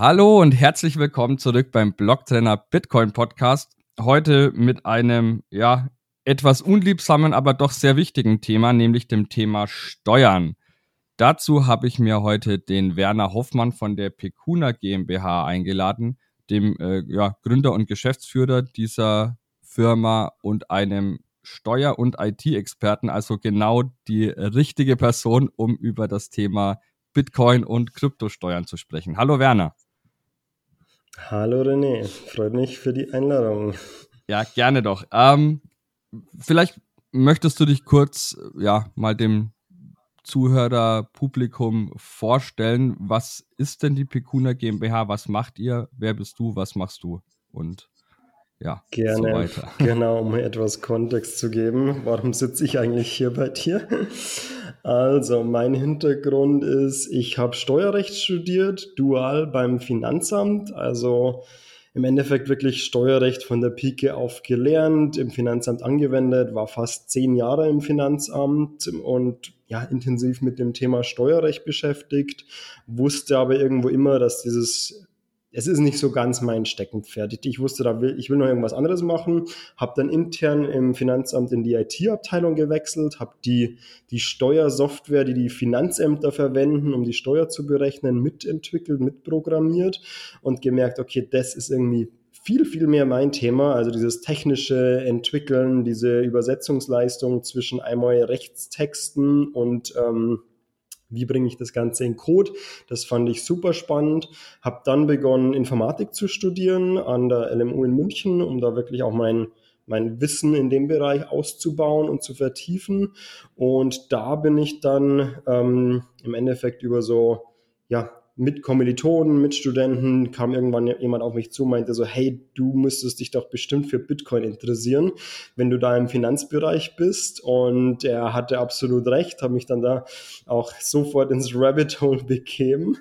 Hallo und herzlich willkommen zurück beim Blocktrainer Bitcoin Podcast. Heute mit einem, ja, etwas unliebsamen, aber doch sehr wichtigen Thema, nämlich dem Thema Steuern. Dazu habe ich mir heute den Werner Hoffmann von der Pecuna GmbH eingeladen, dem äh, ja, Gründer und Geschäftsführer dieser Firma und einem Steuer- und IT-Experten, also genau die richtige Person, um über das Thema Bitcoin und Kryptosteuern zu sprechen. Hallo Werner. Hallo René, freut mich für die Einladung. Ja, gerne doch. Ähm, vielleicht möchtest du dich kurz ja mal dem Zuhörerpublikum vorstellen. Was ist denn die Pekuna GmbH? Was macht ihr? Wer bist du? Was machst du? Und ja, Gerne, so weiter. Genau, um etwas Kontext zu geben. Warum sitze ich eigentlich hier bei dir? Also, mein Hintergrund ist, ich habe Steuerrecht studiert, dual beim Finanzamt. Also im Endeffekt wirklich Steuerrecht von der Pike auf gelernt, im Finanzamt angewendet, war fast zehn Jahre im Finanzamt und ja, intensiv mit dem Thema Steuerrecht beschäftigt, wusste aber irgendwo immer, dass dieses es ist nicht so ganz mein Steckenpferd. Ich wusste, da will, ich will noch irgendwas anderes machen, habe dann intern im Finanzamt in die IT-Abteilung gewechselt, habe die, die Steuersoftware, die die Finanzämter verwenden, um die Steuer zu berechnen, mitentwickelt, mitprogrammiert und gemerkt, okay, das ist irgendwie viel, viel mehr mein Thema, also dieses technische Entwickeln, diese Übersetzungsleistung zwischen einmal Rechtstexten und ähm, wie bringe ich das Ganze in Code? Das fand ich super spannend. Habe dann begonnen, Informatik zu studieren an der LMU in München, um da wirklich auch mein, mein Wissen in dem Bereich auszubauen und zu vertiefen. Und da bin ich dann ähm, im Endeffekt über so ja, mit Kommilitonen, mit Studenten kam irgendwann jemand auf mich zu, meinte so, hey, du müsstest dich doch bestimmt für Bitcoin interessieren, wenn du da im Finanzbereich bist. Und er hatte absolut recht, habe mich dann da auch sofort ins Rabbit Hole begeben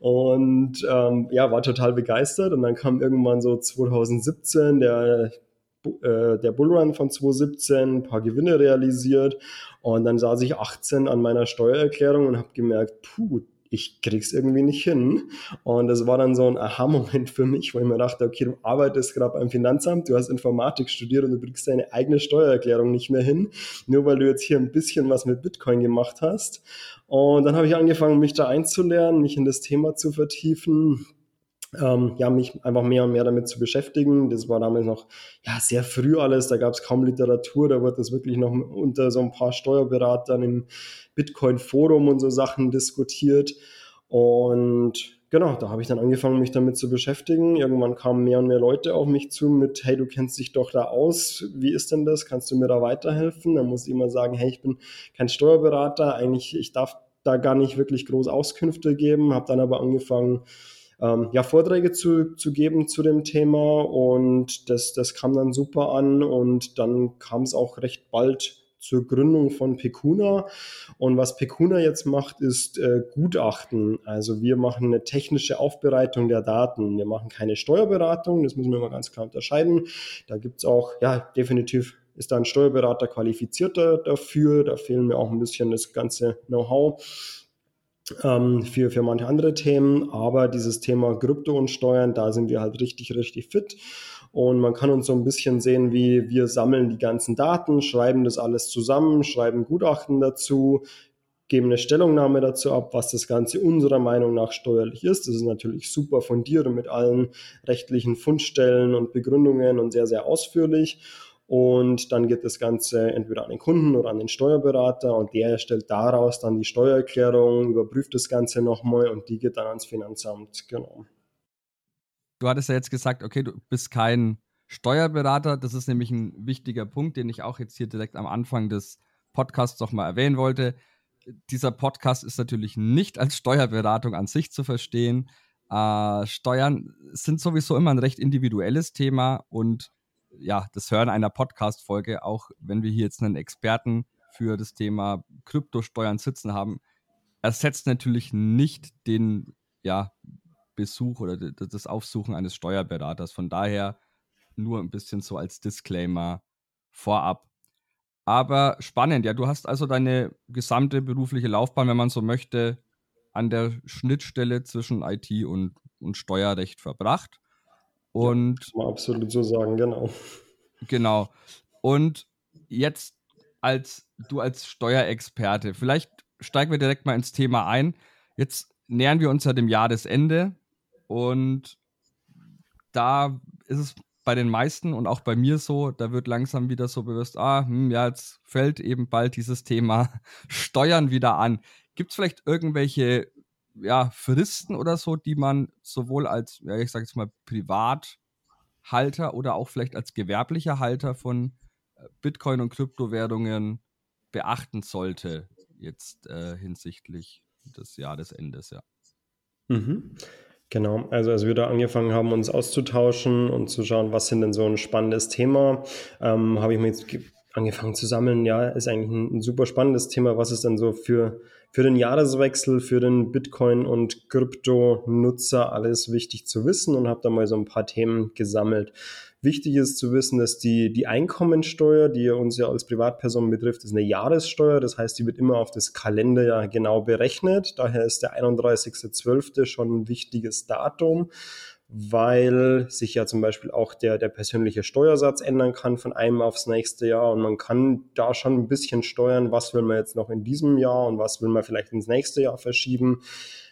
und ähm, ja, war total begeistert. Und dann kam irgendwann so 2017 der äh, der Bullrun von 2017, ein paar Gewinne realisiert und dann saß ich 18 an meiner Steuererklärung und habe gemerkt, puh, ich krieg's irgendwie nicht hin. Und das war dann so ein Aha-Moment für mich, wo ich mir dachte, okay, du arbeitest gerade beim Finanzamt, du hast Informatik studiert und du kriegst deine eigene Steuererklärung nicht mehr hin, nur weil du jetzt hier ein bisschen was mit Bitcoin gemacht hast. Und dann habe ich angefangen, mich da einzulernen, mich in das Thema zu vertiefen ähm, ja, mich einfach mehr und mehr damit zu beschäftigen. Das war damals noch ja, sehr früh alles, da gab es kaum Literatur, da wurde das wirklich noch unter so ein paar Steuerberatern im Bitcoin-Forum und so Sachen diskutiert. Und genau, da habe ich dann angefangen, mich damit zu beschäftigen. Irgendwann kamen mehr und mehr Leute auf mich zu mit, hey, du kennst dich doch da aus, wie ist denn das? Kannst du mir da weiterhelfen? Dann muss ich immer sagen, hey, ich bin kein Steuerberater, eigentlich, ich darf da gar nicht wirklich groß Auskünfte geben, habe dann aber angefangen, ähm, ja, Vorträge zu, zu geben zu dem Thema und das, das kam dann super an und dann kam es auch recht bald zur Gründung von Pecuna. Und was Pecuna jetzt macht, ist äh, Gutachten. Also wir machen eine technische Aufbereitung der Daten. Wir machen keine Steuerberatung, das müssen wir mal ganz klar unterscheiden. Da gibt es auch, ja, definitiv ist da ein Steuerberater qualifizierter dafür. Da fehlen mir auch ein bisschen das ganze Know-how ähm, für, für manche andere Themen. Aber dieses Thema Krypto und Steuern, da sind wir halt richtig, richtig fit. Und man kann uns so ein bisschen sehen, wie wir sammeln die ganzen Daten, schreiben das alles zusammen, schreiben Gutachten dazu, geben eine Stellungnahme dazu ab, was das Ganze unserer Meinung nach steuerlich ist. Das ist natürlich super fundiert und mit allen rechtlichen Fundstellen und Begründungen und sehr, sehr ausführlich. Und dann geht das Ganze entweder an den Kunden oder an den Steuerberater und der erstellt daraus dann die Steuererklärung, überprüft das Ganze nochmal und die geht dann ans Finanzamt. Genau. Du hattest ja jetzt gesagt, okay, du bist kein Steuerberater. Das ist nämlich ein wichtiger Punkt, den ich auch jetzt hier direkt am Anfang des Podcasts nochmal erwähnen wollte. Dieser Podcast ist natürlich nicht als Steuerberatung an sich zu verstehen. Äh, Steuern sind sowieso immer ein recht individuelles Thema und ja, das Hören einer Podcast-Folge, auch wenn wir hier jetzt einen Experten für das Thema Kryptosteuern sitzen haben, ersetzt natürlich nicht den ja, Besuch oder das Aufsuchen eines Steuerberaters. Von daher nur ein bisschen so als Disclaimer vorab. Aber spannend, ja, du hast also deine gesamte berufliche Laufbahn, wenn man so möchte, an der Schnittstelle zwischen IT und und Steuerrecht verbracht. Und ja, kann man absolut so sagen, genau. Genau. Und jetzt als du als Steuerexperte, vielleicht steigen wir direkt mal ins Thema ein. Jetzt nähern wir uns ja dem Jahresende und da ist es bei den meisten und auch bei mir so, da wird langsam wieder so bewusst, ah, hm, ja, jetzt fällt eben bald dieses Thema Steuern wieder an. Gibt es vielleicht irgendwelche ja, Fristen oder so, die man sowohl als, ja, ich sage jetzt mal, Privathalter oder auch vielleicht als gewerblicher Halter von äh, Bitcoin und Kryptowährungen beachten sollte, jetzt äh, hinsichtlich des Jahresendes, ja. Mhm. Genau, also als wir da angefangen haben, uns auszutauschen und zu schauen, was sind denn so ein spannendes Thema, ähm, habe ich mir jetzt angefangen zu sammeln. Ja, ist eigentlich ein, ein, super spannendes Thema. Was ist denn so für, für den Jahreswechsel, für den Bitcoin- und Krypto-Nutzer alles wichtig zu wissen und habe da mal so ein paar Themen gesammelt. Wichtig ist zu wissen, dass die, die Einkommensteuer, die uns ja als Privatperson betrifft, ist eine Jahressteuer. Das heißt, die wird immer auf das Kalenderjahr genau berechnet. Daher ist der 31.12. schon ein wichtiges Datum weil sich ja zum Beispiel auch der, der persönliche Steuersatz ändern kann von einem aufs nächste Jahr und man kann da schon ein bisschen steuern, was will man jetzt noch in diesem Jahr und was will man vielleicht ins nächste Jahr verschieben.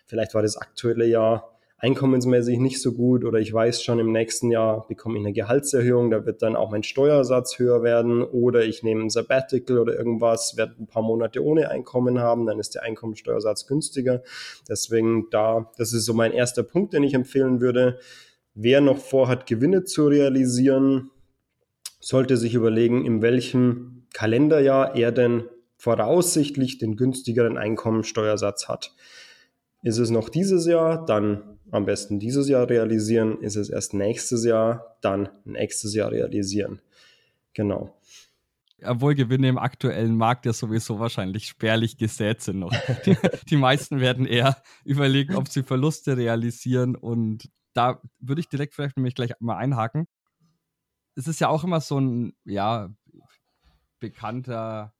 Vielleicht war das aktuelle Jahr einkommensmäßig nicht so gut oder ich weiß schon, im nächsten Jahr bekomme ich eine Gehaltserhöhung, da wird dann auch mein Steuersatz höher werden oder ich nehme ein Sabbatical oder irgendwas, werde ein paar Monate ohne Einkommen haben, dann ist der Einkommensteuersatz günstiger. Deswegen da, das ist so mein erster Punkt, den ich empfehlen würde. Wer noch vorhat, Gewinne zu realisieren, sollte sich überlegen, in welchem Kalenderjahr er denn voraussichtlich den günstigeren Einkommensteuersatz hat. Ist es noch dieses Jahr, dann am besten dieses Jahr realisieren. Ist es erst nächstes Jahr, dann nächstes Jahr realisieren. Genau. Obwohl Gewinne im aktuellen Markt ja sowieso wahrscheinlich spärlich gesät sind noch. Die, die meisten werden eher überlegen, ob sie Verluste realisieren. Und da würde ich direkt vielleicht nämlich gleich mal einhaken. Es ist ja auch immer so ein, ja, bekannter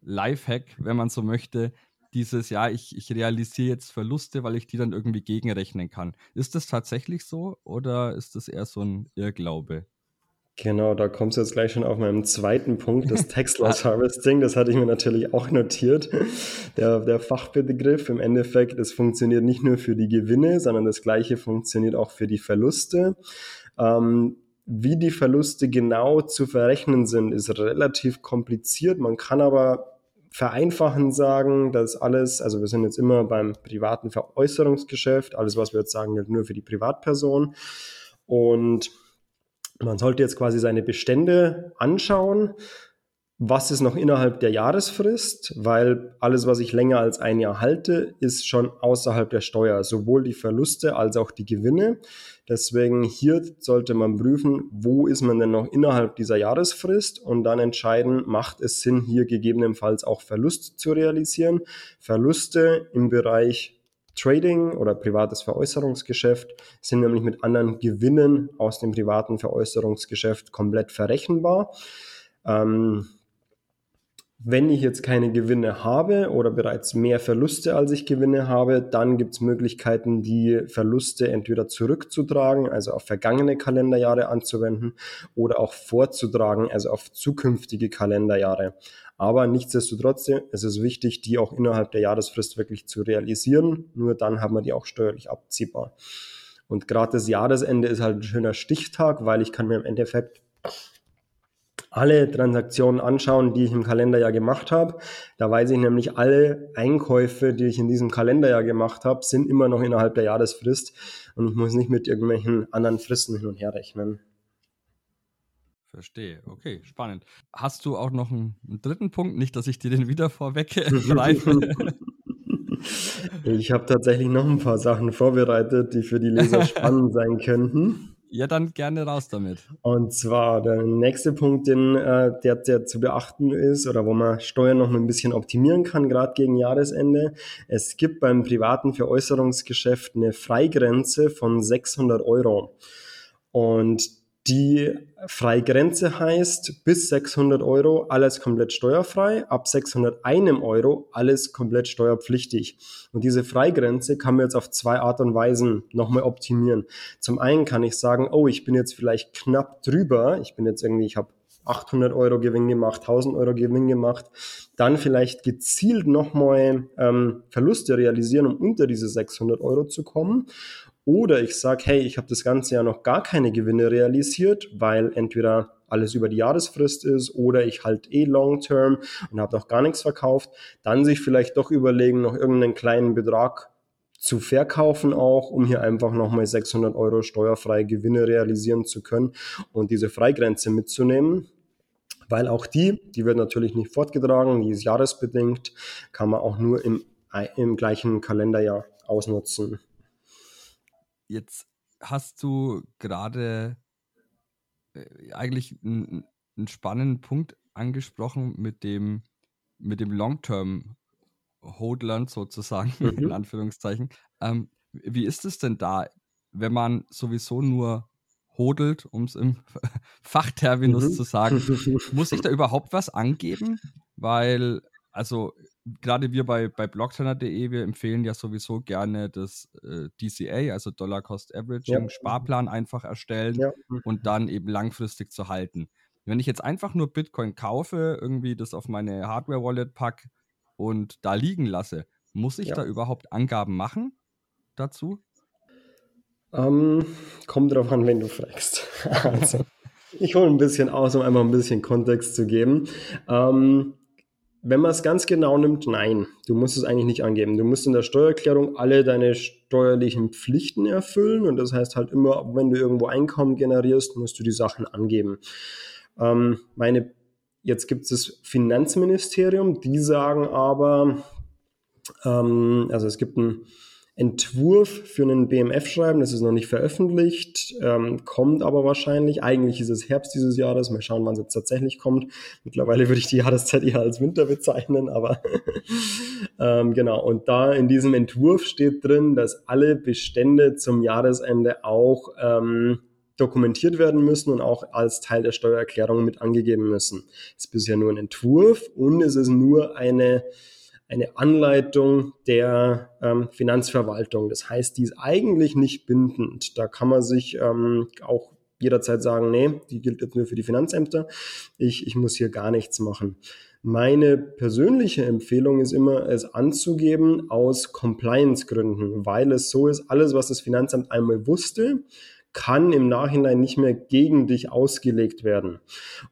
Lifehack, wenn man so möchte, dieses, ja, ich, ich realisiere jetzt Verluste, weil ich die dann irgendwie gegenrechnen kann. Ist das tatsächlich so oder ist das eher so ein Irrglaube? Genau, da kommt es jetzt gleich schon auf meinem zweiten Punkt, das Text Loss Harvesting. Das hatte ich mir natürlich auch notiert. Der, der Fachbegriff im Endeffekt, das funktioniert nicht nur für die Gewinne, sondern das gleiche funktioniert auch für die Verluste. Ähm, wie die Verluste genau zu verrechnen sind, ist relativ kompliziert. Man kann aber vereinfachen sagen, dass alles, also wir sind jetzt immer beim privaten Veräußerungsgeschäft, alles, was wir jetzt sagen, gilt nur für die Privatperson. Und man sollte jetzt quasi seine Bestände anschauen, was ist noch innerhalb der Jahresfrist, weil alles, was ich länger als ein Jahr halte, ist schon außerhalb der Steuer, sowohl die Verluste als auch die Gewinne. Deswegen hier sollte man prüfen, wo ist man denn noch innerhalb dieser Jahresfrist und dann entscheiden, macht es Sinn, hier gegebenenfalls auch Verlust zu realisieren. Verluste im Bereich Trading oder privates Veräußerungsgeschäft sind nämlich mit anderen Gewinnen aus dem privaten Veräußerungsgeschäft komplett verrechenbar. Ähm, wenn ich jetzt keine Gewinne habe oder bereits mehr Verluste als ich Gewinne habe, dann gibt es Möglichkeiten, die Verluste entweder zurückzutragen, also auf vergangene Kalenderjahre anzuwenden oder auch vorzutragen, also auf zukünftige Kalenderjahre. Aber nichtsdestotrotz ist es wichtig, die auch innerhalb der Jahresfrist wirklich zu realisieren. Nur dann haben wir die auch steuerlich abziehbar. Und gerade das Jahresende ist halt ein schöner Stichtag, weil ich kann mir im Endeffekt alle Transaktionen anschauen, die ich im Kalenderjahr gemacht habe. Da weiß ich nämlich, alle Einkäufe, die ich in diesem Kalenderjahr gemacht habe, sind immer noch innerhalb der Jahresfrist und ich muss nicht mit irgendwelchen anderen Fristen hin und her rechnen. Verstehe. Okay, spannend. Hast du auch noch einen, einen dritten Punkt? Nicht, dass ich dir den wieder vorweggreife. ich habe tatsächlich noch ein paar Sachen vorbereitet, die für die Leser spannend sein könnten. Ja, dann gerne raus damit. Und zwar der nächste Punkt, den, äh, der, der zu beachten ist oder wo man Steuern noch ein bisschen optimieren kann, gerade gegen Jahresende. Es gibt beim privaten Veräußerungsgeschäft eine Freigrenze von 600 Euro. Und Die Freigrenze heißt bis 600 Euro alles komplett steuerfrei, ab 601 Euro alles komplett steuerpflichtig. Und diese Freigrenze kann man jetzt auf zwei Art und Weisen nochmal optimieren. Zum einen kann ich sagen, oh, ich bin jetzt vielleicht knapp drüber, ich bin jetzt irgendwie, ich habe 800 Euro Gewinn gemacht, 1000 Euro Gewinn gemacht, dann vielleicht gezielt nochmal ähm, Verluste realisieren, um unter diese 600 Euro zu kommen. Oder ich sage, hey, ich habe das ganze Jahr noch gar keine Gewinne realisiert, weil entweder alles über die Jahresfrist ist oder ich halt eh long term und habe noch gar nichts verkauft, dann sich vielleicht doch überlegen, noch irgendeinen kleinen Betrag zu verkaufen auch, um hier einfach nochmal 600 Euro steuerfreie Gewinne realisieren zu können und diese Freigrenze mitzunehmen. Weil auch die, die wird natürlich nicht fortgetragen, die ist jahresbedingt, kann man auch nur im, im gleichen Kalenderjahr ausnutzen. Jetzt hast du gerade äh, eigentlich einen, einen, spannenden Punkt angesprochen mit dem, mit dem Long-Term Hodlern sozusagen, mhm. in Anführungszeichen. Ähm, wie ist es denn da, wenn man sowieso nur hodelt, um es im Fachterminus mhm. zu sagen? Muss ich da überhaupt was angeben? Weil, also gerade wir bei, bei blocktrainer.de, wir empfehlen ja sowieso gerne das äh, DCA, also Dollar Cost Averaging, ja. Sparplan einfach erstellen ja. und dann eben langfristig zu halten. Wenn ich jetzt einfach nur Bitcoin kaufe, irgendwie das auf meine Hardware-Wallet packe und da liegen lasse, muss ich ja. da überhaupt Angaben machen dazu? Ähm, kommt drauf an, wenn du fragst. also, ich hole ein bisschen aus, um einfach ein bisschen Kontext zu geben. Ähm, wenn man es ganz genau nimmt, nein, du musst es eigentlich nicht angeben. Du musst in der Steuererklärung alle deine steuerlichen Pflichten erfüllen und das heißt halt immer, wenn du irgendwo Einkommen generierst, musst du die Sachen angeben. Ähm, meine, jetzt gibt es das Finanzministerium, die sagen aber, ähm, also es gibt ein Entwurf für einen BMF-Schreiben, das ist noch nicht veröffentlicht, ähm, kommt aber wahrscheinlich. Eigentlich ist es Herbst dieses Jahres. Mal schauen, wann es jetzt tatsächlich kommt. Mittlerweile würde ich die Jahreszeit eher als Winter bezeichnen, aber ähm, genau. Und da in diesem Entwurf steht drin, dass alle Bestände zum Jahresende auch ähm, dokumentiert werden müssen und auch als Teil der Steuererklärung mit angegeben müssen. Es ist bisher nur ein Entwurf und es ist nur eine eine Anleitung der ähm, Finanzverwaltung. Das heißt, die ist eigentlich nicht bindend. Da kann man sich ähm, auch jederzeit sagen, nee, die gilt jetzt nur für die Finanzämter. Ich, ich muss hier gar nichts machen. Meine persönliche Empfehlung ist immer, es anzugeben aus Compliance-Gründen, weil es so ist, alles, was das Finanzamt einmal wusste, kann im Nachhinein nicht mehr gegen dich ausgelegt werden.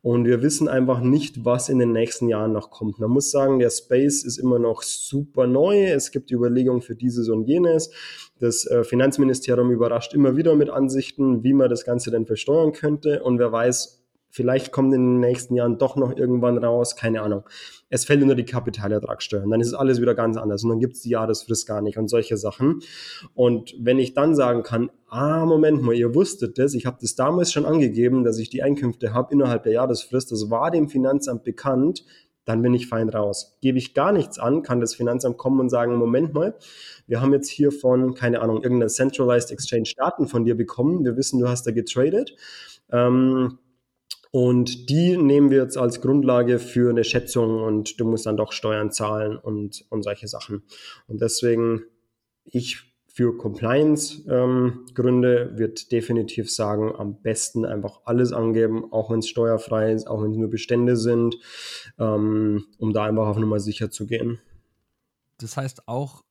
Und wir wissen einfach nicht, was in den nächsten Jahren noch kommt. Man muss sagen, der Space ist immer noch super neu. Es gibt Überlegungen für dieses und jenes. Das äh, Finanzministerium überrascht immer wieder mit Ansichten, wie man das Ganze denn versteuern könnte. Und wer weiß, Vielleicht kommt in den nächsten Jahren doch noch irgendwann raus, keine Ahnung. Es fällt nur die Kapitalertragssteuer. Und dann ist alles wieder ganz anders. Und dann gibt es die Jahresfrist gar nicht und solche Sachen. Und wenn ich dann sagen kann, ah, Moment mal, ihr wusstet das, ich habe das damals schon angegeben, dass ich die Einkünfte habe innerhalb der Jahresfrist, das war dem Finanzamt bekannt, dann bin ich fein raus. Gebe ich gar nichts an, kann das Finanzamt kommen und sagen, Moment mal, wir haben jetzt hier von, keine Ahnung, irgendeiner Centralized Exchange Daten von dir bekommen. Wir wissen, du hast da getradet. Ähm, und die nehmen wir jetzt als Grundlage für eine Schätzung und du musst dann doch Steuern zahlen und, und solche Sachen. Und deswegen, ich für Compliance-Gründe ähm, wird definitiv sagen, am besten einfach alles angeben, auch wenn es steuerfrei ist, auch wenn es nur Bestände sind, ähm, um da einfach auf Nummer sicher zu gehen. Das heißt auch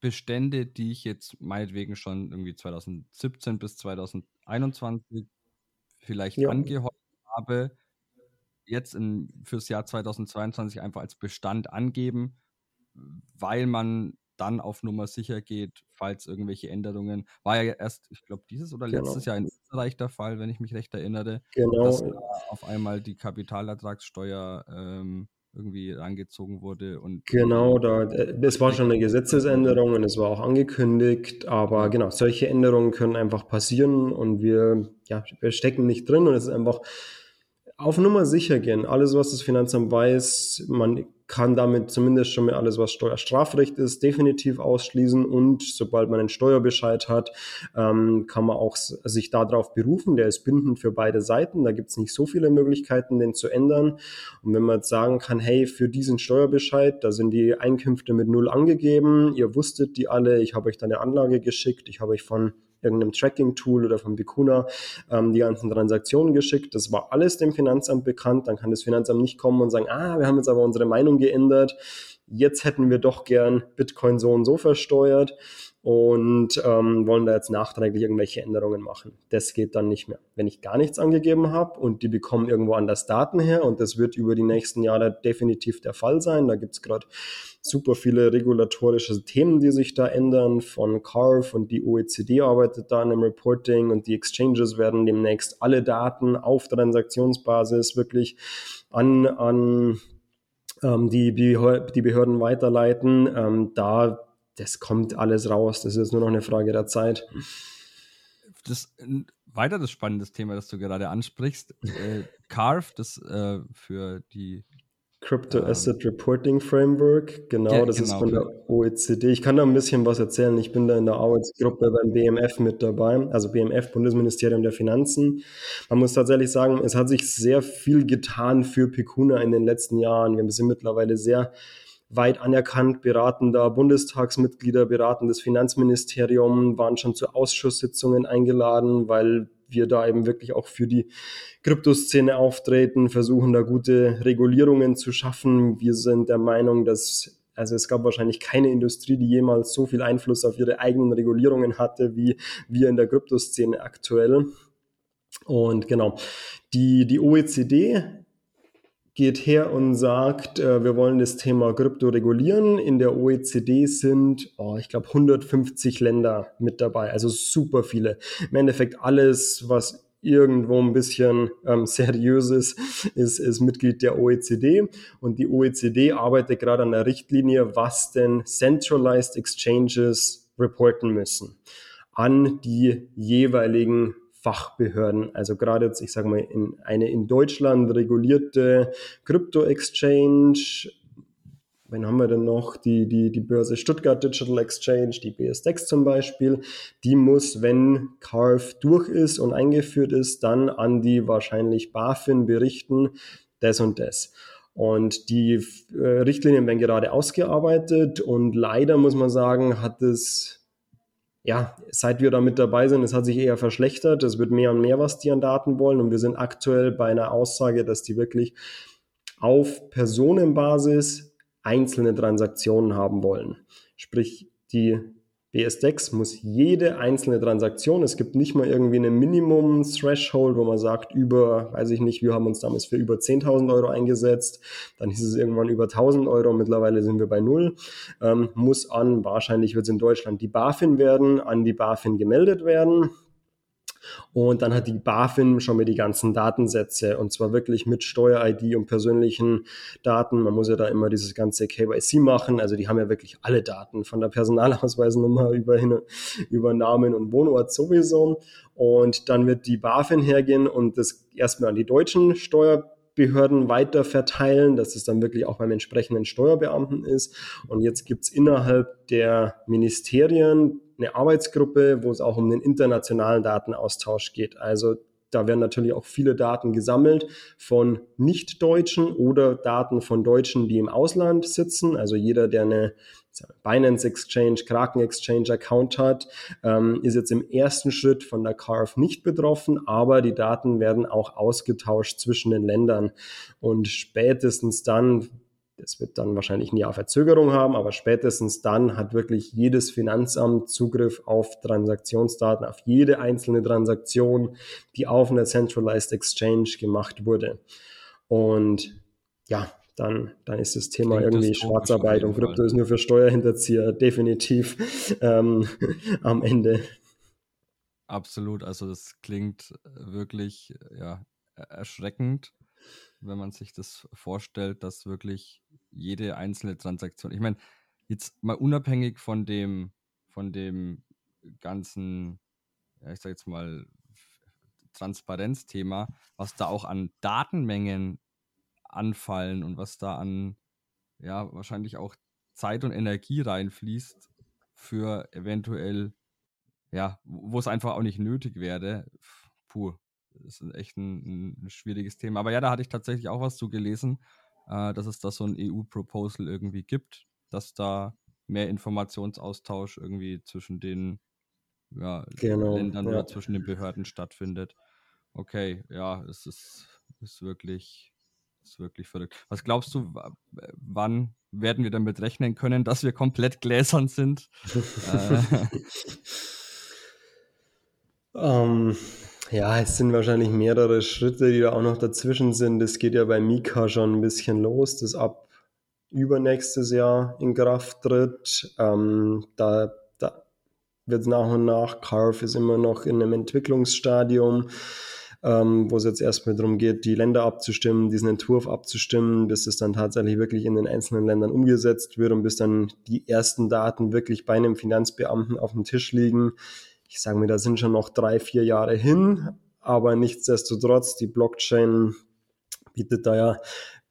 Bestände, die ich jetzt meinetwegen schon irgendwie 2017 bis 2021 vielleicht ja. angehäuft habe, jetzt in, fürs Jahr 2022 einfach als Bestand angeben, weil man dann auf Nummer sicher geht, falls irgendwelche Änderungen. War ja erst, ich glaube, dieses oder genau. letztes Jahr in Österreich der Fall, wenn ich mich recht erinnere, genau. dass da auf einmal die Kapitalertragssteuer ähm, irgendwie rangezogen wurde. Und genau, da, es war schon eine Gesetzesänderung und es war auch angekündigt, aber genau, solche Änderungen können einfach passieren und wir, ja, wir stecken nicht drin und es ist einfach auf Nummer sicher gehen. Alles, was das Finanzamt weiß, man kann damit zumindest schon mal alles, was Steuerstrafrecht ist, definitiv ausschließen und sobald man einen Steuerbescheid hat, ähm, kann man auch sich darauf berufen. Der ist bindend für beide Seiten. Da gibt es nicht so viele Möglichkeiten, den zu ändern. Und wenn man jetzt sagen kann, hey, für diesen Steuerbescheid, da sind die Einkünfte mit null angegeben, ihr wusstet die alle, ich habe euch da eine Anlage geschickt, ich habe euch von irgendeinem Tracking-Tool oder von Bicuna ähm, die ganzen Transaktionen geschickt. Das war alles dem Finanzamt bekannt. Dann kann das Finanzamt nicht kommen und sagen, ah, wir haben jetzt aber unsere Meinung geändert. Jetzt hätten wir doch gern Bitcoin so und so versteuert und ähm, wollen da jetzt nachträglich irgendwelche Änderungen machen. Das geht dann nicht mehr. Wenn ich gar nichts angegeben habe und die bekommen irgendwo anders Daten her und das wird über die nächsten Jahre definitiv der Fall sein. Da gibt es gerade super viele regulatorische Themen, die sich da ändern von CARF und die OECD arbeitet da an einem Reporting und die Exchanges werden demnächst alle Daten auf Transaktionsbasis wirklich an, an ähm, die, die Behörden weiterleiten. Ähm, da das kommt alles raus. Das ist nur noch eine Frage der Zeit. Das weiter das spannende Thema, das du gerade ansprichst. Äh, CARF, das äh, für die Crypto ähm, Asset Reporting Framework, genau, ja, das genau. ist von der OECD. Ich kann da ein bisschen was erzählen. Ich bin da in der Arbeitsgruppe beim BMF mit dabei, also BMF, Bundesministerium der Finanzen. Man muss tatsächlich sagen, es hat sich sehr viel getan für Pekuna in den letzten Jahren. Wir sind mittlerweile sehr weit anerkannt, beratender Bundestagsmitglieder, beratendes Finanzministerium, waren schon zu Ausschusssitzungen eingeladen, weil wir da eben wirklich auch für die Kryptoszene auftreten, versuchen da gute Regulierungen zu schaffen. Wir sind der Meinung, dass also es gab wahrscheinlich keine Industrie, die jemals so viel Einfluss auf ihre eigenen Regulierungen hatte, wie wir in der Kryptoszene aktuell. Und genau, die, die OECD geht her und sagt, äh, wir wollen das Thema Krypto regulieren. In der OECD sind, oh, ich glaube, 150 Länder mit dabei, also super viele. Im Endeffekt alles, was irgendwo ein bisschen ähm, seriös ist, ist, ist Mitglied der OECD. Und die OECD arbeitet gerade an der Richtlinie, was denn Centralized Exchanges reporten müssen an die jeweiligen Fachbehörden. Also gerade jetzt, ich sage mal, in eine in Deutschland regulierte Krypto-Exchange, Wen haben wir denn noch? Die, die, die Börse Stuttgart Digital Exchange, die BSDEX zum Beispiel, die muss, wenn CARF durch ist und eingeführt ist, dann an die wahrscheinlich BaFin berichten, das und das. Und die äh, Richtlinien werden gerade ausgearbeitet und leider muss man sagen, hat es ja, seit wir da mit dabei sind, es hat sich eher verschlechtert. Es wird mehr und mehr, was die an Daten wollen. Und wir sind aktuell bei einer Aussage, dass die wirklich auf Personenbasis einzelne Transaktionen haben wollen. Sprich, die BSDEX muss jede einzelne Transaktion, es gibt nicht mal irgendwie eine Minimum-Threshold, wo man sagt, über, weiß ich nicht, wir haben uns damals für über 10.000 Euro eingesetzt, dann hieß es irgendwann über 1.000 Euro, mittlerweile sind wir bei null, ähm, muss an, wahrscheinlich wird es in Deutschland die BaFin werden, an die BaFin gemeldet werden. Und dann hat die BaFin schon mal die ganzen Datensätze und zwar wirklich mit Steuer-ID und persönlichen Daten. Man muss ja da immer dieses ganze KYC machen. Also die haben ja wirklich alle Daten von der Personalausweisnummer über, über Namen und Wohnort sowieso. Und dann wird die BaFin hergehen und das erstmal an die deutschen Steuer Behörden weiter verteilen, dass es dann wirklich auch beim entsprechenden Steuerbeamten ist. Und jetzt gibt es innerhalb der Ministerien eine Arbeitsgruppe, wo es auch um den internationalen Datenaustausch geht. Also da werden natürlich auch viele Daten gesammelt von Nicht-Deutschen oder Daten von Deutschen, die im Ausland sitzen. Also jeder, der eine Binance Exchange, Kraken Exchange Account hat, ähm, ist jetzt im ersten Schritt von der CARF nicht betroffen, aber die Daten werden auch ausgetauscht zwischen den Ländern. Und spätestens dann, das wird dann wahrscheinlich ein Jahr Verzögerung haben, aber spätestens dann hat wirklich jedes Finanzamt Zugriff auf Transaktionsdaten, auf jede einzelne Transaktion, die auf einer Centralized Exchange gemacht wurde. Und ja, dann, dann ist das Thema Klingt irgendwie das Schwarzarbeit und Krypto ist nur für Steuerhinterzieher definitiv ähm, am Ende. Absolut, also das klingt wirklich ja, erschreckend wenn man sich das vorstellt, dass wirklich jede einzelne Transaktion, ich meine, jetzt mal unabhängig von dem, von dem ganzen, ja, ich sage jetzt mal, Transparenzthema, was da auch an Datenmengen anfallen und was da an ja wahrscheinlich auch Zeit und Energie reinfließt für eventuell, ja, wo es einfach auch nicht nötig wäre. Puh, ist echt ein, ein, schwieriges Thema. Aber ja, da hatte ich tatsächlich auch was zu gelesen, äh, dass es da so ein EU-Proposal irgendwie gibt, dass da mehr Informationsaustausch irgendwie zwischen den ja, genau, Ländern ja. oder zwischen den Behörden stattfindet. Okay, ja, es ist, ist wirklich ist wirklich verrückt. Was glaubst du, wann werden wir damit rechnen können, dass wir komplett gläsern sind? äh. um, ja, es sind wahrscheinlich mehrere Schritte, die da auch noch dazwischen sind. Es geht ja bei Mika schon ein bisschen los, das ab übernächstes Jahr in Kraft tritt. Ähm, da, da wird nach und nach, Carve ist immer noch in einem Entwicklungsstadium ähm, wo es jetzt erstmal darum geht, die Länder abzustimmen, diesen Entwurf abzustimmen, bis es dann tatsächlich wirklich in den einzelnen Ländern umgesetzt wird und bis dann die ersten Daten wirklich bei einem Finanzbeamten auf dem Tisch liegen. Ich sage mir, da sind schon noch drei, vier Jahre hin, aber nichtsdestotrotz, die Blockchain bietet da ja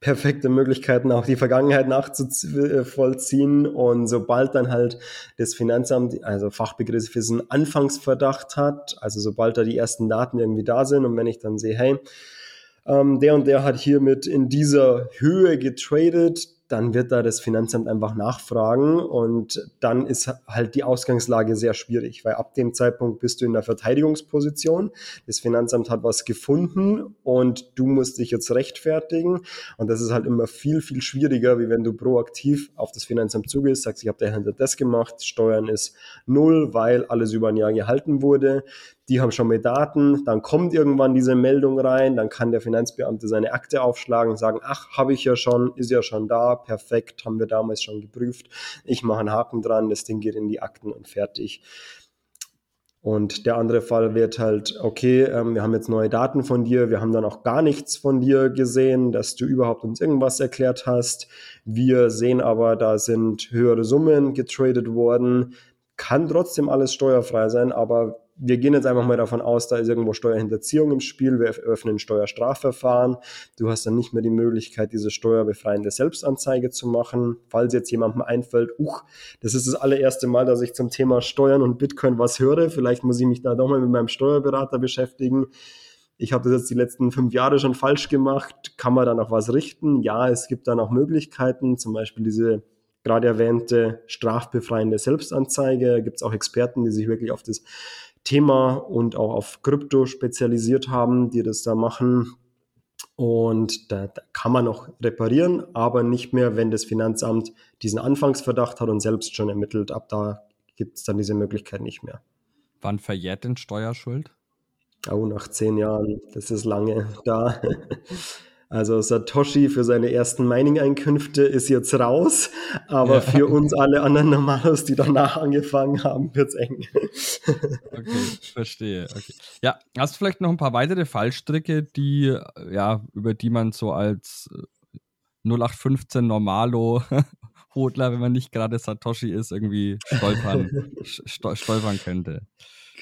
perfekte Möglichkeiten, auch die Vergangenheit nachzuvollziehen. Und sobald dann halt das Finanzamt, also Fachbegriff ist ein Anfangsverdacht hat, also sobald da die ersten Daten irgendwie da sind und wenn ich dann sehe, hey, ähm, der und der hat hiermit in dieser Höhe getradet, dann wird da das Finanzamt einfach nachfragen und dann ist halt die Ausgangslage sehr schwierig, weil ab dem Zeitpunkt bist du in der Verteidigungsposition. Das Finanzamt hat was gefunden und du musst dich jetzt rechtfertigen und das ist halt immer viel, viel schwieriger, wie wenn du proaktiv auf das Finanzamt zugehst, sagst, ich habe dahinter das gemacht, Steuern ist null, weil alles über ein Jahr gehalten wurde die haben schon mal Daten, dann kommt irgendwann diese Meldung rein, dann kann der Finanzbeamte seine Akte aufschlagen und sagen, ach, habe ich ja schon, ist ja schon da, perfekt, haben wir damals schon geprüft, ich mache einen Haken dran, das Ding geht in die Akten und fertig. Und der andere Fall wird halt, okay, ähm, wir haben jetzt neue Daten von dir, wir haben dann auch gar nichts von dir gesehen, dass du überhaupt uns irgendwas erklärt hast. Wir sehen aber, da sind höhere Summen getradet worden. Kann trotzdem alles steuerfrei sein, aber wir gehen jetzt einfach mal davon aus, da ist irgendwo Steuerhinterziehung im Spiel, wir öffnen ein Steuerstrafverfahren. Du hast dann nicht mehr die Möglichkeit, diese steuerbefreiende Selbstanzeige zu machen. Falls jetzt jemandem einfällt, uch, das ist das allererste Mal, dass ich zum Thema Steuern und Bitcoin was höre. Vielleicht muss ich mich da doch mal mit meinem Steuerberater beschäftigen. Ich habe das jetzt die letzten fünf Jahre schon falsch gemacht. Kann man da noch was richten? Ja, es gibt da noch Möglichkeiten, zum Beispiel diese gerade erwähnte strafbefreiende Selbstanzeige. Gibt es auch Experten, die sich wirklich auf das Thema und auch auf Krypto spezialisiert haben, die das da machen. Und da, da, kann man noch reparieren, aber nicht mehr, wenn das Finanzamt diesen Anfangsverdacht hat und selbst schon ermittelt. Ab da gibt es dann diese Möglichkeit nicht mehr. Wann verjährt denn Steuerschuld? Oh, nach zehn Jahren. Das ist lange da. Also Satoshi für seine ersten Mining-Einkünfte ist jetzt raus, aber ja. für uns alle anderen Normalos, die danach angefangen haben, wird es eng. okay, verstehe. Okay. Ja, hast du vielleicht noch ein paar weitere Fallstricke, die, ja, über die man so als 0815 Normalo Hodler, wenn man nicht gerade Satoshi ist, irgendwie stolpern, stolpern könnte?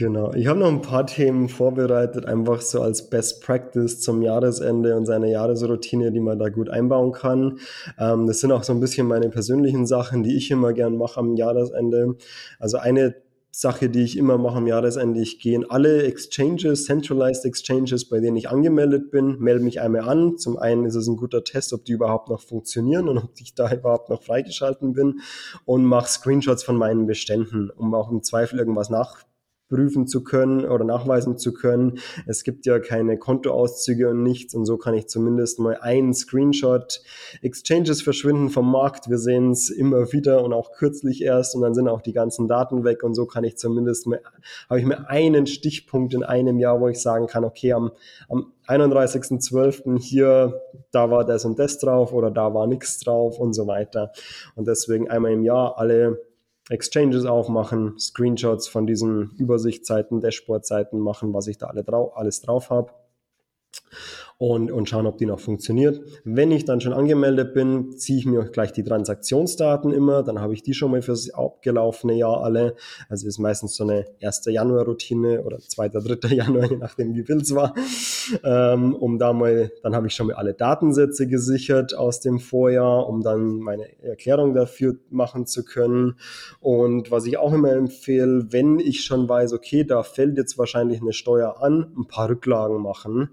Genau. Ich habe noch ein paar Themen vorbereitet, einfach so als Best Practice zum Jahresende und seine Jahresroutine, die man da gut einbauen kann. Ähm, das sind auch so ein bisschen meine persönlichen Sachen, die ich immer gern mache am Jahresende. Also eine Sache, die ich immer mache am Jahresende. Ich gehe in alle Exchanges, Centralized Exchanges, bei denen ich angemeldet bin, melde mich einmal an. Zum einen ist es ein guter Test, ob die überhaupt noch funktionieren und ob ich da überhaupt noch freigeschalten bin und mache Screenshots von meinen Beständen, um auch im Zweifel irgendwas nach prüfen zu können oder nachweisen zu können. Es gibt ja keine Kontoauszüge und nichts und so kann ich zumindest mal einen Screenshot. Exchanges verschwinden vom Markt, wir sehen es immer wieder und auch kürzlich erst und dann sind auch die ganzen Daten weg und so kann ich zumindest mal, habe ich mir einen Stichpunkt in einem Jahr, wo ich sagen kann, okay, am, am 31.12. hier, da war das und das drauf oder da war nichts drauf und so weiter. Und deswegen einmal im Jahr alle Exchanges aufmachen, Screenshots von diesen Übersichtsseiten, Dashboard-Seiten machen, was ich da alle drau alles drauf habe. Und, und schauen, ob die noch funktioniert. Wenn ich dann schon angemeldet bin, ziehe ich mir gleich die Transaktionsdaten immer, dann habe ich die schon mal fürs abgelaufene Jahr alle. Also ist meistens so eine 1. Januar-Routine oder 2., 3. Januar, je nachdem wie wild es war. Ähm, um da mal, dann habe ich schon mal alle Datensätze gesichert aus dem Vorjahr, um dann meine Erklärung dafür machen zu können. Und was ich auch immer empfehle, wenn ich schon weiß, okay, da fällt jetzt wahrscheinlich eine Steuer an, ein paar Rücklagen machen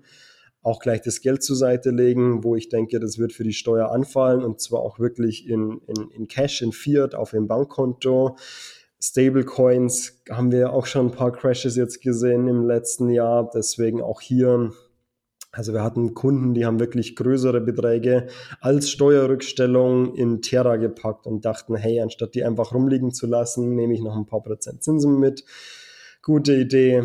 auch gleich das Geld zur Seite legen, wo ich denke, das wird für die Steuer anfallen und zwar auch wirklich in, in, in Cash, in Fiat, auf dem Bankkonto. Stablecoins haben wir auch schon ein paar Crashes jetzt gesehen im letzten Jahr, deswegen auch hier. Also wir hatten Kunden, die haben wirklich größere Beträge als Steuerrückstellung in Terra gepackt und dachten, hey, anstatt die einfach rumliegen zu lassen, nehme ich noch ein paar Prozent Zinsen mit. Gute Idee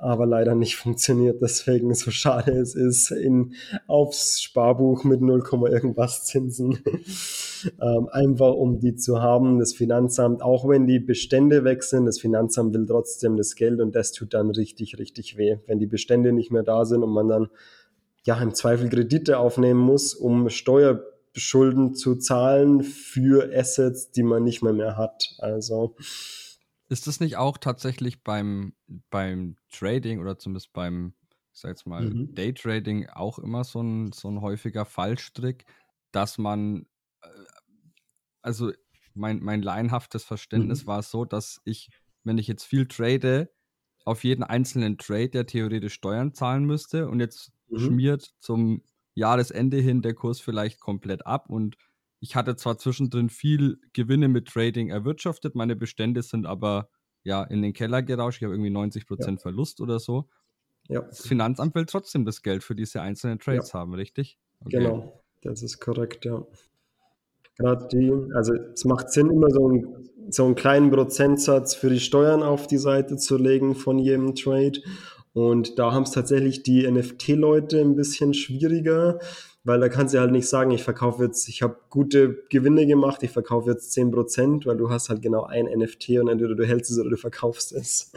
aber leider nicht funktioniert. Deswegen so schade es ist, in, aufs Sparbuch mit 0, irgendwas Zinsen. ähm, einfach um die zu haben. Das Finanzamt, auch wenn die Bestände weg sind, das Finanzamt will trotzdem das Geld und das tut dann richtig, richtig weh. Wenn die Bestände nicht mehr da sind und man dann ja im Zweifel Kredite aufnehmen muss, um Steuerschulden zu zahlen für Assets, die man nicht mehr mehr hat. Also ist das nicht auch tatsächlich beim, beim Trading oder zumindest beim, ich sag jetzt mal, mhm. Daytrading auch immer so ein, so ein häufiger Fallstrick, dass man, äh, also mein, mein laienhaftes Verständnis mhm. war so, dass ich, wenn ich jetzt viel trade, auf jeden einzelnen Trade der theoretisch Steuern zahlen müsste und jetzt mhm. schmiert zum Jahresende hin der Kurs vielleicht komplett ab und ich hatte zwar zwischendrin viel Gewinne mit Trading erwirtschaftet, meine Bestände sind aber ja in den Keller gerauscht. Ich habe irgendwie 90 Prozent ja. Verlust oder so. Ja. Das Finanzamt will trotzdem das Geld für diese einzelnen Trades ja. haben, richtig? Okay. Genau, das ist korrekt, ja. Gerade die, also es macht Sinn, immer so, ein, so einen kleinen Prozentsatz für die Steuern auf die Seite zu legen von jedem Trade. Und da haben es tatsächlich die NFT-Leute ein bisschen schwieriger, weil da kannst du halt nicht sagen, ich verkaufe jetzt, ich habe gute Gewinne gemacht, ich verkaufe jetzt 10%, weil du hast halt genau ein NFT und entweder du hältst es oder du verkaufst es.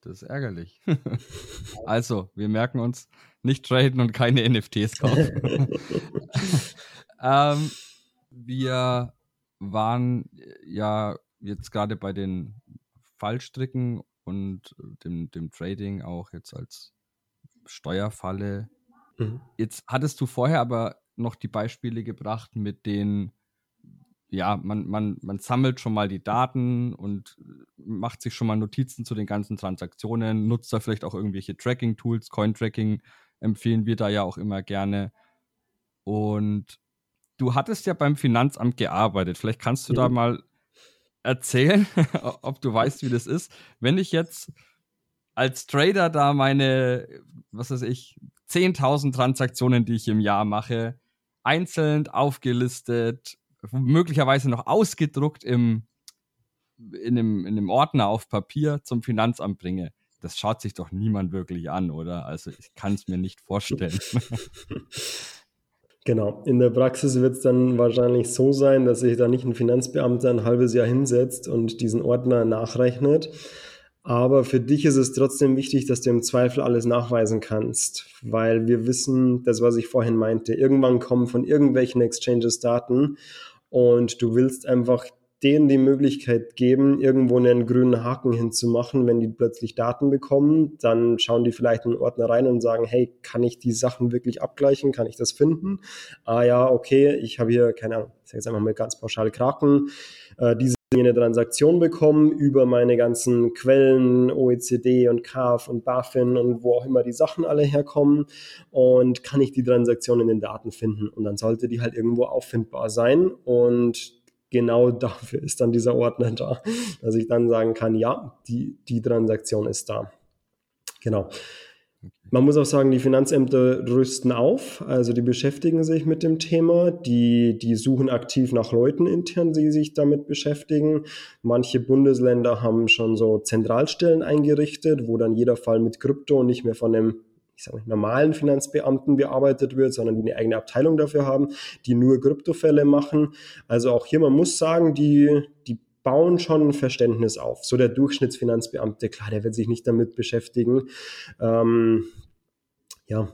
Das ist ärgerlich. also, wir merken uns, nicht traden und keine NFTs kaufen. ähm, wir waren ja jetzt gerade bei den Fallstricken und dem, dem Trading auch jetzt als Steuerfalle Mhm. Jetzt hattest du vorher aber noch die Beispiele gebracht mit den, ja, man, man, man sammelt schon mal die Daten und macht sich schon mal Notizen zu den ganzen Transaktionen, nutzt da vielleicht auch irgendwelche Tracking-Tools, Coin-Tracking empfehlen wir da ja auch immer gerne. Und du hattest ja beim Finanzamt gearbeitet. Vielleicht kannst du mhm. da mal erzählen, ob du weißt, wie das ist. Wenn ich jetzt als Trader da meine, was weiß ich, 10.000 Transaktionen, die ich im Jahr mache, einzeln aufgelistet, möglicherweise noch ausgedruckt im, in, einem, in einem Ordner auf Papier zum Finanzamt bringe. Das schaut sich doch niemand wirklich an, oder? Also ich kann es mir nicht vorstellen. Genau. In der Praxis wird es dann wahrscheinlich so sein, dass sich da nicht ein Finanzbeamter ein halbes Jahr hinsetzt und diesen Ordner nachrechnet, aber für dich ist es trotzdem wichtig, dass du im Zweifel alles nachweisen kannst, weil wir wissen, das, was ich vorhin meinte, irgendwann kommen von irgendwelchen Exchanges Daten und du willst einfach denen die Möglichkeit geben, irgendwo einen grünen Haken hinzumachen, wenn die plötzlich Daten bekommen, dann schauen die vielleicht in den Ordner rein und sagen, hey, kann ich die Sachen wirklich abgleichen? Kann ich das finden? Ah ja, okay, ich habe hier, keine Ahnung, ich sage jetzt einfach mal ganz pauschal Kraken, äh, diese eine Transaktion bekommen über meine ganzen Quellen, OECD und CAF und BaFin und wo auch immer die Sachen alle herkommen und kann ich die Transaktion in den Daten finden und dann sollte die halt irgendwo auffindbar sein und genau dafür ist dann dieser Ordner da, dass ich dann sagen kann, ja, die, die Transaktion ist da. Genau. Man muss auch sagen, die Finanzämter rüsten auf, also die beschäftigen sich mit dem Thema, die, die suchen aktiv nach Leuten intern, die sich damit beschäftigen. Manche Bundesländer haben schon so Zentralstellen eingerichtet, wo dann jeder Fall mit Krypto nicht mehr von einem ich sage normalen Finanzbeamten bearbeitet wird, sondern die eine eigene Abteilung dafür haben, die nur Kryptofälle machen. Also auch hier, man muss sagen, die, die bauen schon ein Verständnis auf. So der Durchschnittsfinanzbeamte, klar, der wird sich nicht damit beschäftigen. Ähm, ja,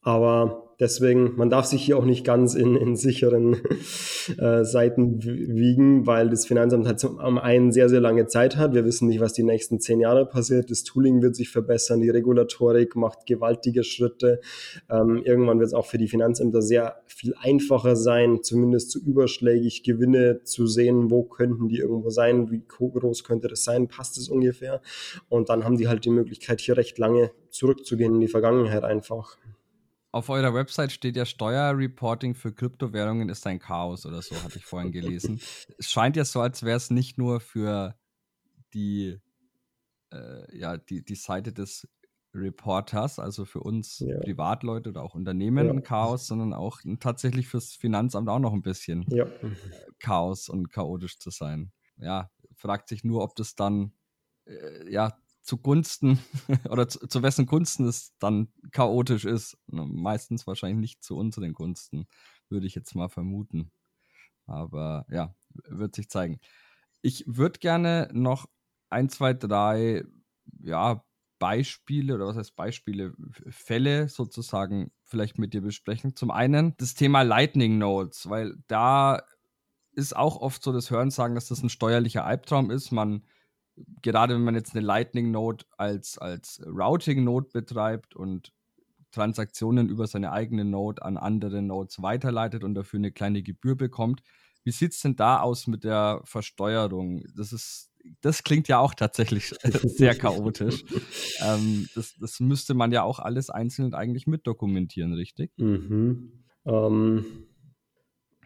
Aber deswegen, man darf sich hier auch nicht ganz in, in sicheren äh, Seiten wiegen, weil das Finanzamt halt zum einen sehr, sehr lange Zeit hat. Wir wissen nicht, was die nächsten zehn Jahre passiert. Das Tooling wird sich verbessern, die Regulatorik macht gewaltige Schritte. Ähm, irgendwann wird es auch für die Finanzämter sehr viel einfacher sein, zumindest zu überschlägig Gewinne zu sehen, wo könnten die irgendwo sein, wie groß könnte das sein, passt es ungefähr. Und dann haben die halt die Möglichkeit, hier recht lange zurückzugehen in die Vergangenheit einfach auf eurer Website steht ja Steuerreporting für Kryptowährungen ist ein Chaos oder so, hatte ich vorhin gelesen. es scheint ja so, als wäre es nicht nur für die, äh, ja, die, die Seite des Reporters, also für uns ja. Privatleute oder auch Unternehmen ja. ein Chaos, sondern auch tatsächlich fürs Finanzamt auch noch ein bisschen ja. Chaos und chaotisch zu sein. Ja, fragt sich nur, ob das dann äh, ja zugunsten oder zu, zu, wessen Gunsten es dann chaotisch ist. Meistens wahrscheinlich nicht zu unseren Gunsten, würde ich jetzt mal vermuten. Aber ja, wird sich zeigen. Ich würde gerne noch ein, zwei, drei ja, Beispiele oder was heißt Beispiele, Fälle sozusagen vielleicht mit dir besprechen. Zum einen das Thema Lightning Notes, weil da ist auch oft so das Hörensagen, dass das ein steuerlicher Albtraum ist. Man gerade wenn man jetzt eine Lightning Node als, als Routing Node betreibt und Transaktionen über seine eigene Node an andere Nodes weiterleitet und dafür eine kleine Gebühr bekommt. Wie sieht es denn da aus mit der Versteuerung? Das ist, das klingt ja auch tatsächlich sehr chaotisch. ähm, das, das müsste man ja auch alles einzeln eigentlich mitdokumentieren, richtig? Mhm. Ähm,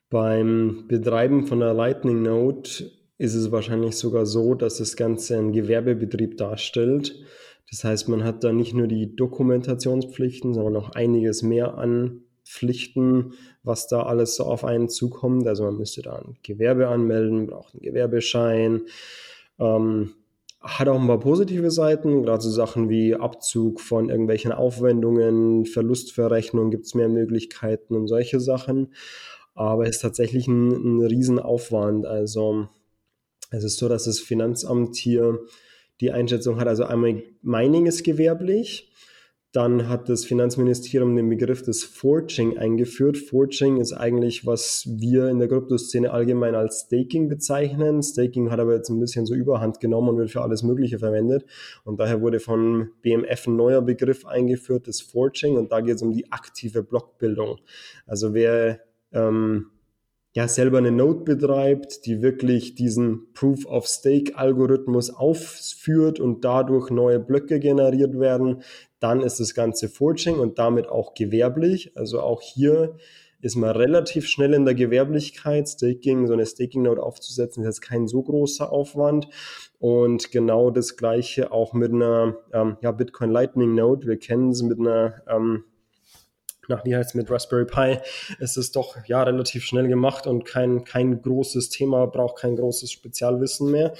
beim Betreiben von der Lightning Node ist es wahrscheinlich sogar so, dass das Ganze ein Gewerbebetrieb darstellt. Das heißt, man hat da nicht nur die Dokumentationspflichten, sondern auch einiges mehr an Pflichten, was da alles so auf einen zukommt. Also man müsste da ein Gewerbe anmelden, braucht einen Gewerbeschein. Ähm, hat auch ein paar positive Seiten, gerade so Sachen wie Abzug von irgendwelchen Aufwendungen, Verlustverrechnung gibt es mehr Möglichkeiten und solche Sachen. Aber es ist tatsächlich ein, ein Riesenaufwand. Also es ist so, dass das Finanzamt hier die Einschätzung hat, also einmal Mining ist gewerblich, dann hat das Finanzministerium den Begriff des Forging eingeführt. Forging ist eigentlich, was wir in der Kryptoszene allgemein als Staking bezeichnen. Staking hat aber jetzt ein bisschen so Überhand genommen und wird für alles Mögliche verwendet. Und daher wurde von BMF ein neuer Begriff eingeführt, das Forging. Und da geht es um die aktive Blockbildung. Also wer ähm, ja selber eine Node betreibt, die wirklich diesen Proof of Stake Algorithmus aufführt und dadurch neue Blöcke generiert werden, dann ist das Ganze Forging und damit auch gewerblich. Also auch hier ist man relativ schnell in der Gewerblichkeit. Staking, so eine Staking-Node aufzusetzen, ist jetzt kein so großer Aufwand. Und genau das Gleiche auch mit einer ähm, ja, Bitcoin Lightning Node. Wir kennen es mit einer ähm, nach wie heißt mit Raspberry Pi, ist es doch ja relativ schnell gemacht und kein, kein großes Thema, braucht kein großes Spezialwissen mehr.